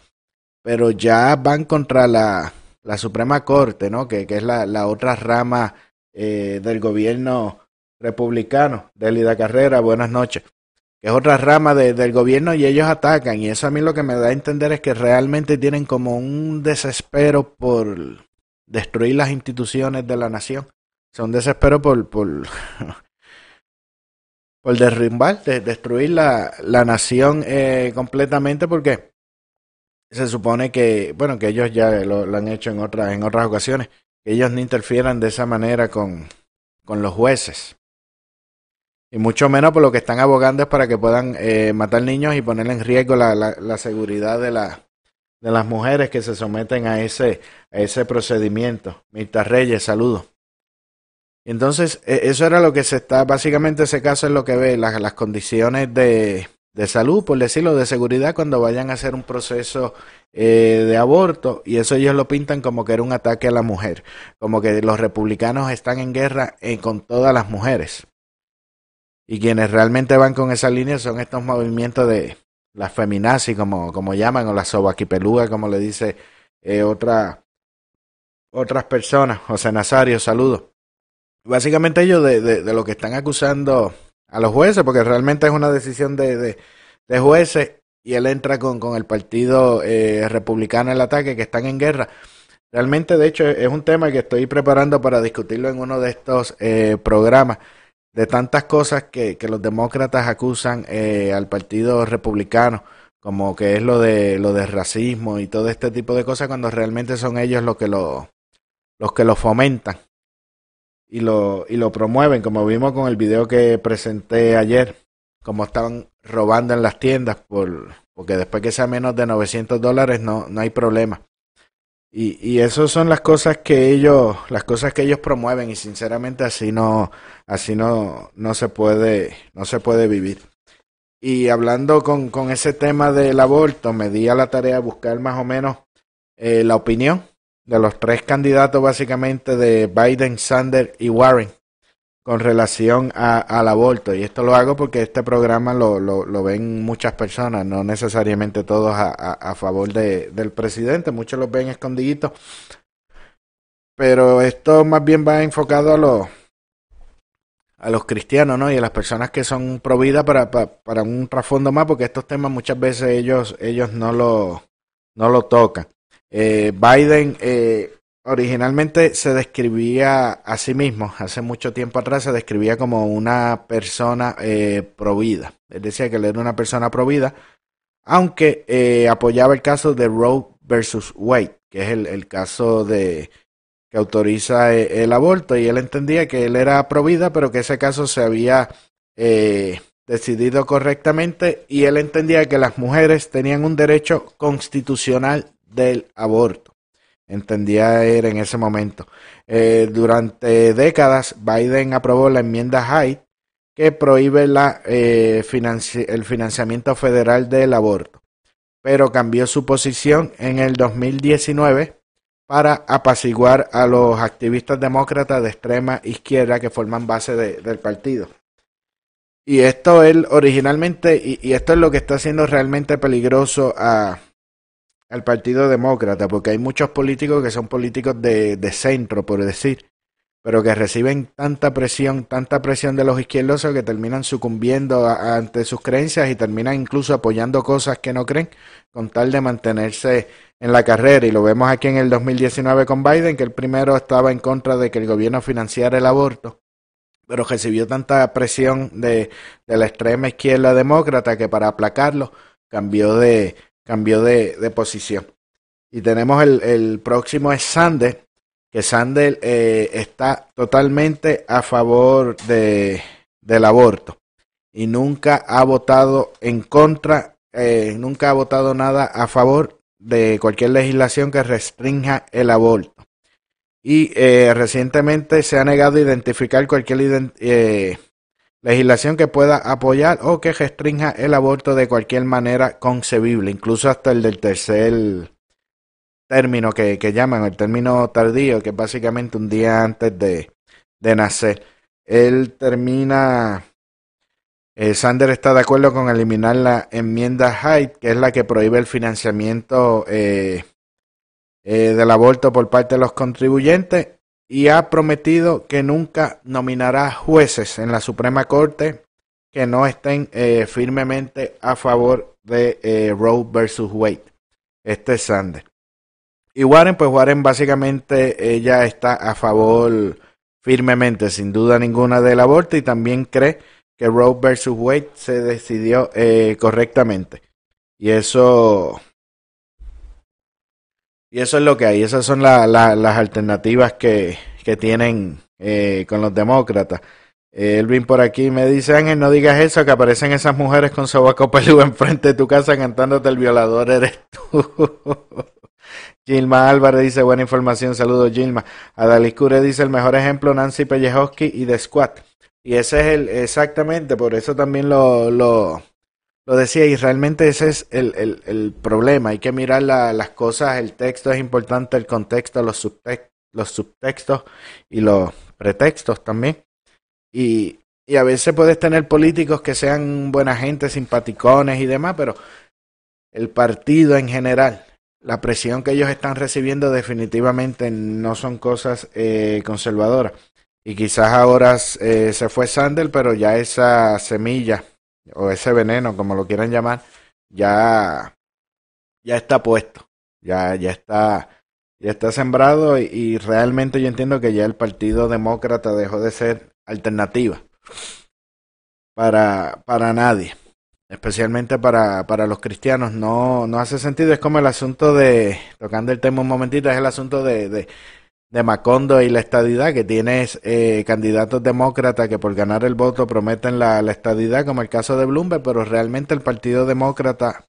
S2: pero ya van contra la, la Suprema Corte, ¿no? Que, que es la, la otra rama eh, del gobierno republicano. Delida Carrera, buenas noches. que es otra rama de- del gobierno y ellos atacan y eso a mí lo que me da a entender es que realmente tienen como un desespero por destruir las instituciones de la nación. Un desespero por, por, por derrumbar, de- destruir la, la nación eh, completamente porque se supone que, bueno, que ellos ya lo, han hecho en otras, en otras ocasiones, que ellos no interfieran de esa manera con, con los jueces. Y mucho menos por lo que están abogando es para que puedan eh, matar niños y poner en riesgo la, la, la seguridad de, la, de las mujeres que se someten a ese, a ese procedimiento. Mirta Reyes, saludos. Entonces, e- eso era lo que se está, básicamente ese caso es lo que ve, las, las condiciones de, de salud, por decirlo, de seguridad cuando vayan a hacer un proceso eh, de aborto y eso ellos lo pintan como que era un ataque a la mujer, como que los republicanos están en guerra eh, con todas las mujeres. Y quienes realmente van con esa línea son estos movimientos de las feminazis, como, como llaman, o las sobaquipelúas, como le dice eh, otra, otras personas. José Nazario, saludos. Básicamente ellos de, de, lo que están acusando a los jueces, porque realmente es una decisión de, de, jueces y él entra con, con el partido eh, republicano el ataque, que están en guerra. Realmente, de hecho, es un tema que estoy preparando para discutirlo en uno de estos eh, programas, de tantas cosas que, que los demócratas acusan eh, al partido republicano, como que es lo de lo de racismo y todo este tipo de cosas, cuando realmente son ellos los que lo, los que lo fomentan y lo, y lo promueven, como vimos con el video que presenté ayer, como estaban robando en las tiendas, por, porque después que sea menos de 900 dólares no, no hay problema. Y, y eso son las cosas que ellos, las cosas que ellos promueven y sinceramente así no, así no, no se puede, no se puede vivir. Y hablando con, con ese tema del aborto, me di a la tarea de buscar más o menos eh, la opinión de los tres candidatos básicamente de Biden, Sanders y Warren con relación a, al aborto. Y esto lo hago porque este programa lo, lo, lo ven muchas personas, no necesariamente todos a, a, a favor de, del presidente, muchos los ven escondiditos. Pero esto más bien va enfocado a los a los cristianos, ¿no? Y a las personas que son pro vida para, para, para un trasfondo más, porque estos temas muchas veces ellos, ellos no lo, no lo tocan. Eh, Biden eh, originalmente se describía a sí mismo, hace mucho tiempo atrás se describía como una persona eh, provida. Él decía que él era una persona provida, aunque eh, apoyaba el caso de Roe versus Wade, que es el, el caso de que autoriza eh, el aborto, y él entendía que él era provida, pero que ese caso se había eh, decidido correctamente, y él entendía que las mujeres tenían un derecho constitucional del aborto. Entendía él en ese momento. Eh, durante décadas, Biden aprobó la enmienda Hyde que prohíbe la, eh, financi el financiamiento federal del aborto, pero cambió su posición en el 2019 para apaciguar a los activistas demócratas de extrema izquierda que forman base de, del partido. Y esto él originalmente, y, y esto es lo que está haciendo realmente peligroso a, al Partido Demócrata, porque hay muchos políticos que son políticos de, de centro, por decir, pero que reciben tanta presión, tanta presión de los izquierdosos que terminan sucumbiendo a, ante sus creencias y terminan incluso apoyando cosas que no creen con tal de mantenerse en la carrera. Y lo vemos aquí en el 2019 con Biden, que el primero estaba en contra de que el gobierno financiara el aborto, pero recibió tanta presión de, de la extrema izquierda demócrata que para aplacarlo cambió de, cambió de, de posición. Y tenemos el, el próximo es Sanders, que Sanders eh, está totalmente a favor de, del aborto y nunca ha votado en contra, eh, nunca ha votado nada a favor de cualquier legislación que restrinja el aborto. Y eh, recientemente se ha negado a identificar cualquier eh, legislación que pueda apoyar o que restrinja el aborto de cualquier manera concebible, incluso hasta el del tercer término que, que llaman, el término tardío, que es básicamente un día antes de, de nacer. Él termina, eh, Sander está de acuerdo con eliminar la enmienda Hyde, que es la que prohíbe el financiamiento eh, eh, del aborto por parte de los contribuyentes y ha prometido que nunca nominará jueces en la Suprema Corte que no estén eh, firmemente a favor de eh, Roe versus Wade. Este es Sanders. Y Warren, pues Warren básicamente ella está a favor firmemente, sin duda ninguna, del aborto y también cree que Roe versus Wade se decidió eh, correctamente. Y eso y eso es lo que hay. Esas son la- la- las alternativas que, que tienen eh, con los demócratas. Elvin por aquí me dice, Ángel, no digas eso, que aparecen esas mujeres con sobaco peludo enfrente de tu casa cantándote el violador eres tú. Gilma Álvarez dice, buena información, saludos Gilma. Adalis Cure dice, el mejor ejemplo, Nancy Pellejowski y The Squad. Y ese es el, exactamente, por eso también lo, lo decía, y realmente ese es el, el, el problema. Hay que mirar la- las cosas, el texto es importante, el contexto, los, los subtextos y los pretextos también. Y, y a veces puedes tener políticos que sean buena gente, simpaticones y demás, pero el partido en general, la presión que ellos están recibiendo definitivamente no son cosas eh, conservadoras. Y quizás ahora eh, se fue Sandel, pero ya esa semilla o ese veneno, como lo quieran llamar, ya, ya está puesto, ya, ya está, ya está sembrado y, realmente yo entiendo que ya el Partido Demócrata dejó de ser alternativa para, para nadie, especialmente para, para los cristianos. No, no hace sentido, es como el asunto de, tocando el tema un momentito, es el asunto de, de Macondo y la estadidad, que tienes eh, candidatos demócratas que por ganar el voto prometen la, estadidad, como el caso de Bloomberg, pero realmente el Partido Demócrata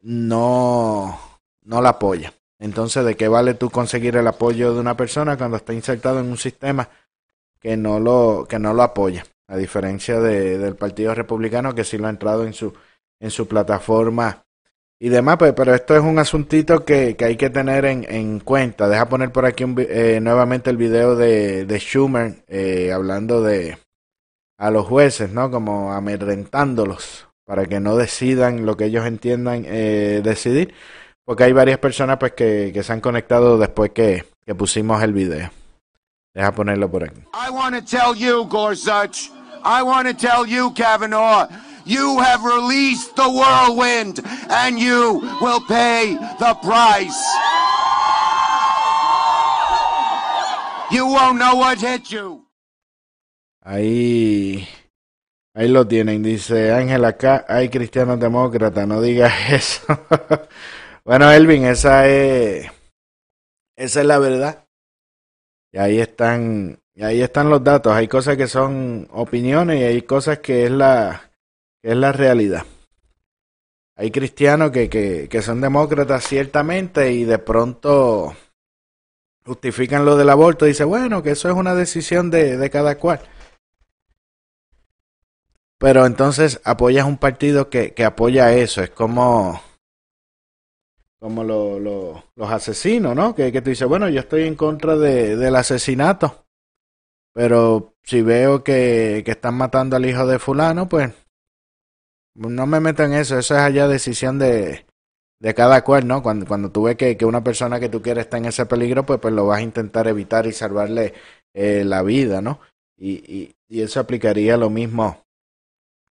S2: no, no la apoya. Entonces, ¿de qué vale tú conseguir el apoyo de una persona cuando está insertado en un sistema que no lo, que no lo apoya? A diferencia de, del Partido Republicano, que sí lo ha entrado en su, en su plataforma y demás, pues, pero esto es un asuntito que, que hay que tener en, en cuenta. Deja poner por aquí un eh, nuevamente el video de, de Schumer eh, hablando de a los jueces, ¿no? Como amedrentándolos para que no decidan lo que ellos entiendan eh, decidir, porque hay varias personas pues que, que se han conectado después que, que pusimos el video. Deja ponerlo por aquí.
S8: I want to Gorsuch. I want to Kavanaugh. You have released the whirlwind, and you will pay the price. You won't know what hit you.
S2: Ahí, ahí lo tienen. Dice Ángel, acá hay cristianos demócratas, no digas eso. bueno, Elvin, esa es, esa es la verdad. Y ahí están, y ahí están los datos. Hay cosas que son opiniones y hay cosas que es la, que es la realidad. Hay cristianos que, que, que son demócratas ciertamente y de pronto justifican lo del aborto. Dice, bueno, que eso es una decisión de, de cada cual. Pero entonces apoyas un partido que, que apoya eso. Es como, como lo- lo- los asesinos, ¿no? Que, que tú dices, bueno, yo estoy en contra de, del asesinato. Pero si veo que, que están matando al hijo de fulano, pues no me meto en eso. Eso es allá decisión de, de cada cual, ¿no? Cuando, cuando tú ves que, que una persona que tú quieres está en ese peligro, pues, pues lo vas a intentar evitar y salvarle eh, la vida, ¿no? Y, y, y eso aplicaría lo mismo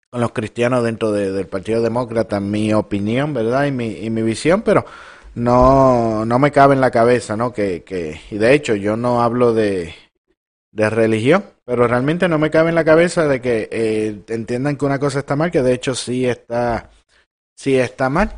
S2: con los cristianos dentro de- del Partido Demócrata, mi opinión, ¿verdad? Y mi, y mi visión, pero no, no me cabe en la cabeza, ¿no? Que, que, y de hecho, yo no hablo de, de religión, pero realmente no me cabe en la cabeza de que eh, entiendan que una cosa está mal, que de hecho sí está, sí está mal,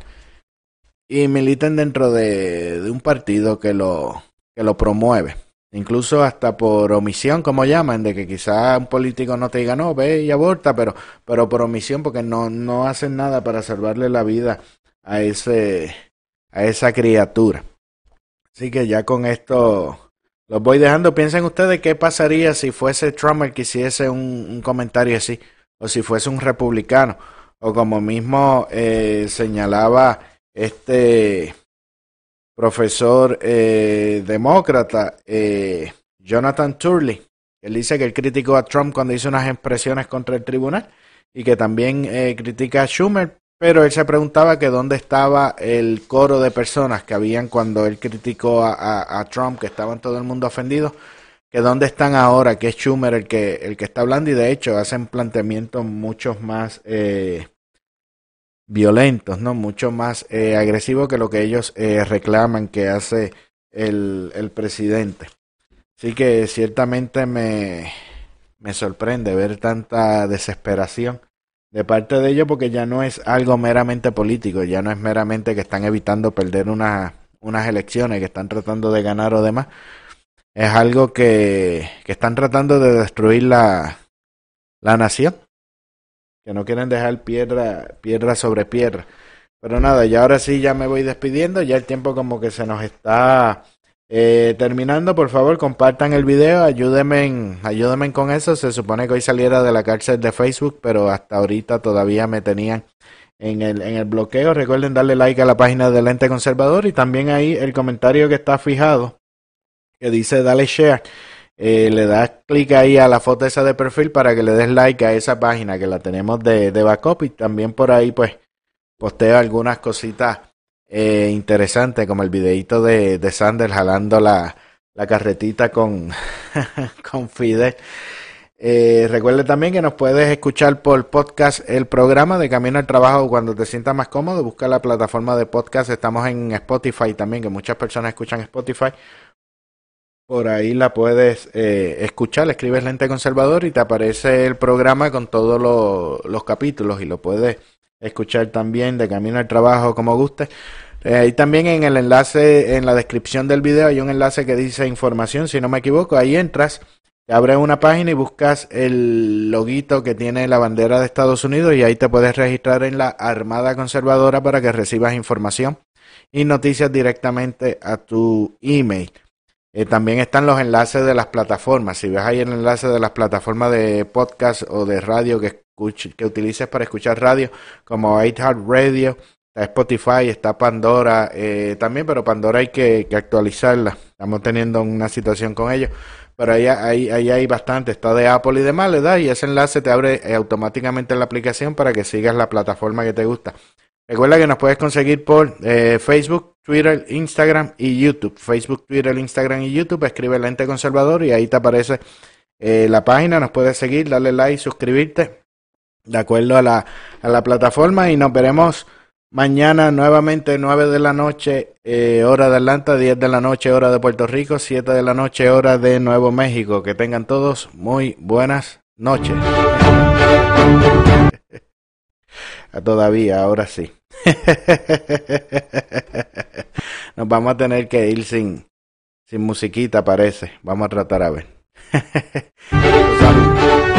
S2: y militen dentro de, de un partido que lo, que lo promueve. Incluso hasta por omisión, como llaman, de que quizá un político no te diga, no, ve y aborta, pero, pero por omisión, porque no, no hacen nada para salvarle la vida a ese, a esa criatura. Así que ya con esto los voy dejando. Piensen ustedes qué pasaría si fuese Trump el que hiciese un, comentario así, o si fuese un republicano, o como mismo eh, señalaba este profesor eh, demócrata, eh, Jonathan Turley. Él dice que él criticó a Trump cuando hizo unas expresiones contra el tribunal y que también critica a Schumer, pero él se preguntaba que dónde estaba el coro de personas que habían cuando él criticó a, Trump, que estaban todo el mundo ofendido, que dónde están ahora, que es Schumer el que, el que está hablando y de hecho hacen planteamientos muchos más eh, violentos, ¿no? Mucho más eh, agresivos que lo que ellos eh, reclaman que hace el, el presidente. Así que ciertamente me, me sorprende ver tanta desesperación de parte de ellos porque ya no es algo meramente político, ya no es meramente que están evitando perder una, unas elecciones, que están tratando de ganar o demás. Es algo que, que están tratando de destruir la, la nación que no quieren dejar piedra, piedra sobre piedra. Pero nada, ya ahora sí ya me voy despidiendo, ya el tiempo como que se nos está eh, terminando. Por favor, compartan el video, ayúdenme, ayúdenme con eso. Se supone que hoy saliera de la cárcel de Facebook, pero hasta ahorita todavía me tenían en el, en el bloqueo. Recuerden darle like a la página del ente conservador y también ahí el comentario que está fijado que dice dale share eh, le das clic ahí a la foto esa de perfil para que le des like a esa página que la tenemos de, de backup y también por ahí pues posteo algunas cositas eh, interesantes como el videito de, de Sanders jalando la, la carretita con, con Fidel. Eh, recuerde también que nos puedes escuchar por podcast el programa de Camino al Trabajo cuando te sientas más cómodo. Busca la plataforma de podcast. Estamos en Spotify también, que muchas personas escuchan Spotify. Por ahí la puedes eh, escuchar, escribes Lente Conservador y te aparece el programa con todos los capítulos y lo puedes escuchar también de camino al trabajo como guste. Eh, ahí también en el enlace, en la descripción del video hay un enlace que dice información, si no me equivoco, ahí entras, abres una página y buscas el loguito que tiene la bandera de Estados Unidos y ahí te puedes registrar en la Armada Conservadora para que recibas información y noticias directamente a tu email. Eh, también están los enlaces de las plataformas. Si ves ahí el enlace de las plataformas de podcast o de radio que, que utilices para escuchar radio, como Radio, está Spotify, está Pandora eh, también, pero Pandora hay que, actualizarla. Estamos teniendo una situación con ellos. Pero ahí, ahí, ahí hay bastante. Está de Apple y demás, le das y ese enlace te abre eh, automáticamente la aplicación para que sigas la plataforma que te gusta. Recuerda que nos puedes conseguir por Facebook, Twitter, Instagram y YouTube. Facebook, Twitter, Instagram y YouTube. Escribe Lente Conservador y ahí te aparece eh, la página. Nos puedes seguir, darle like, suscribirte de acuerdo a la, a la plataforma y nos veremos mañana nuevamente 9 de la noche eh, hora de Atlanta, 10 de la noche hora de Puerto Rico, 7 de la noche hora de Nuevo México. Que tengan todos muy buenas noches. Todavía, ahora sí. Nos vamos a tener que ir sin, sin musiquita, parece. Vamos a tratar a ver.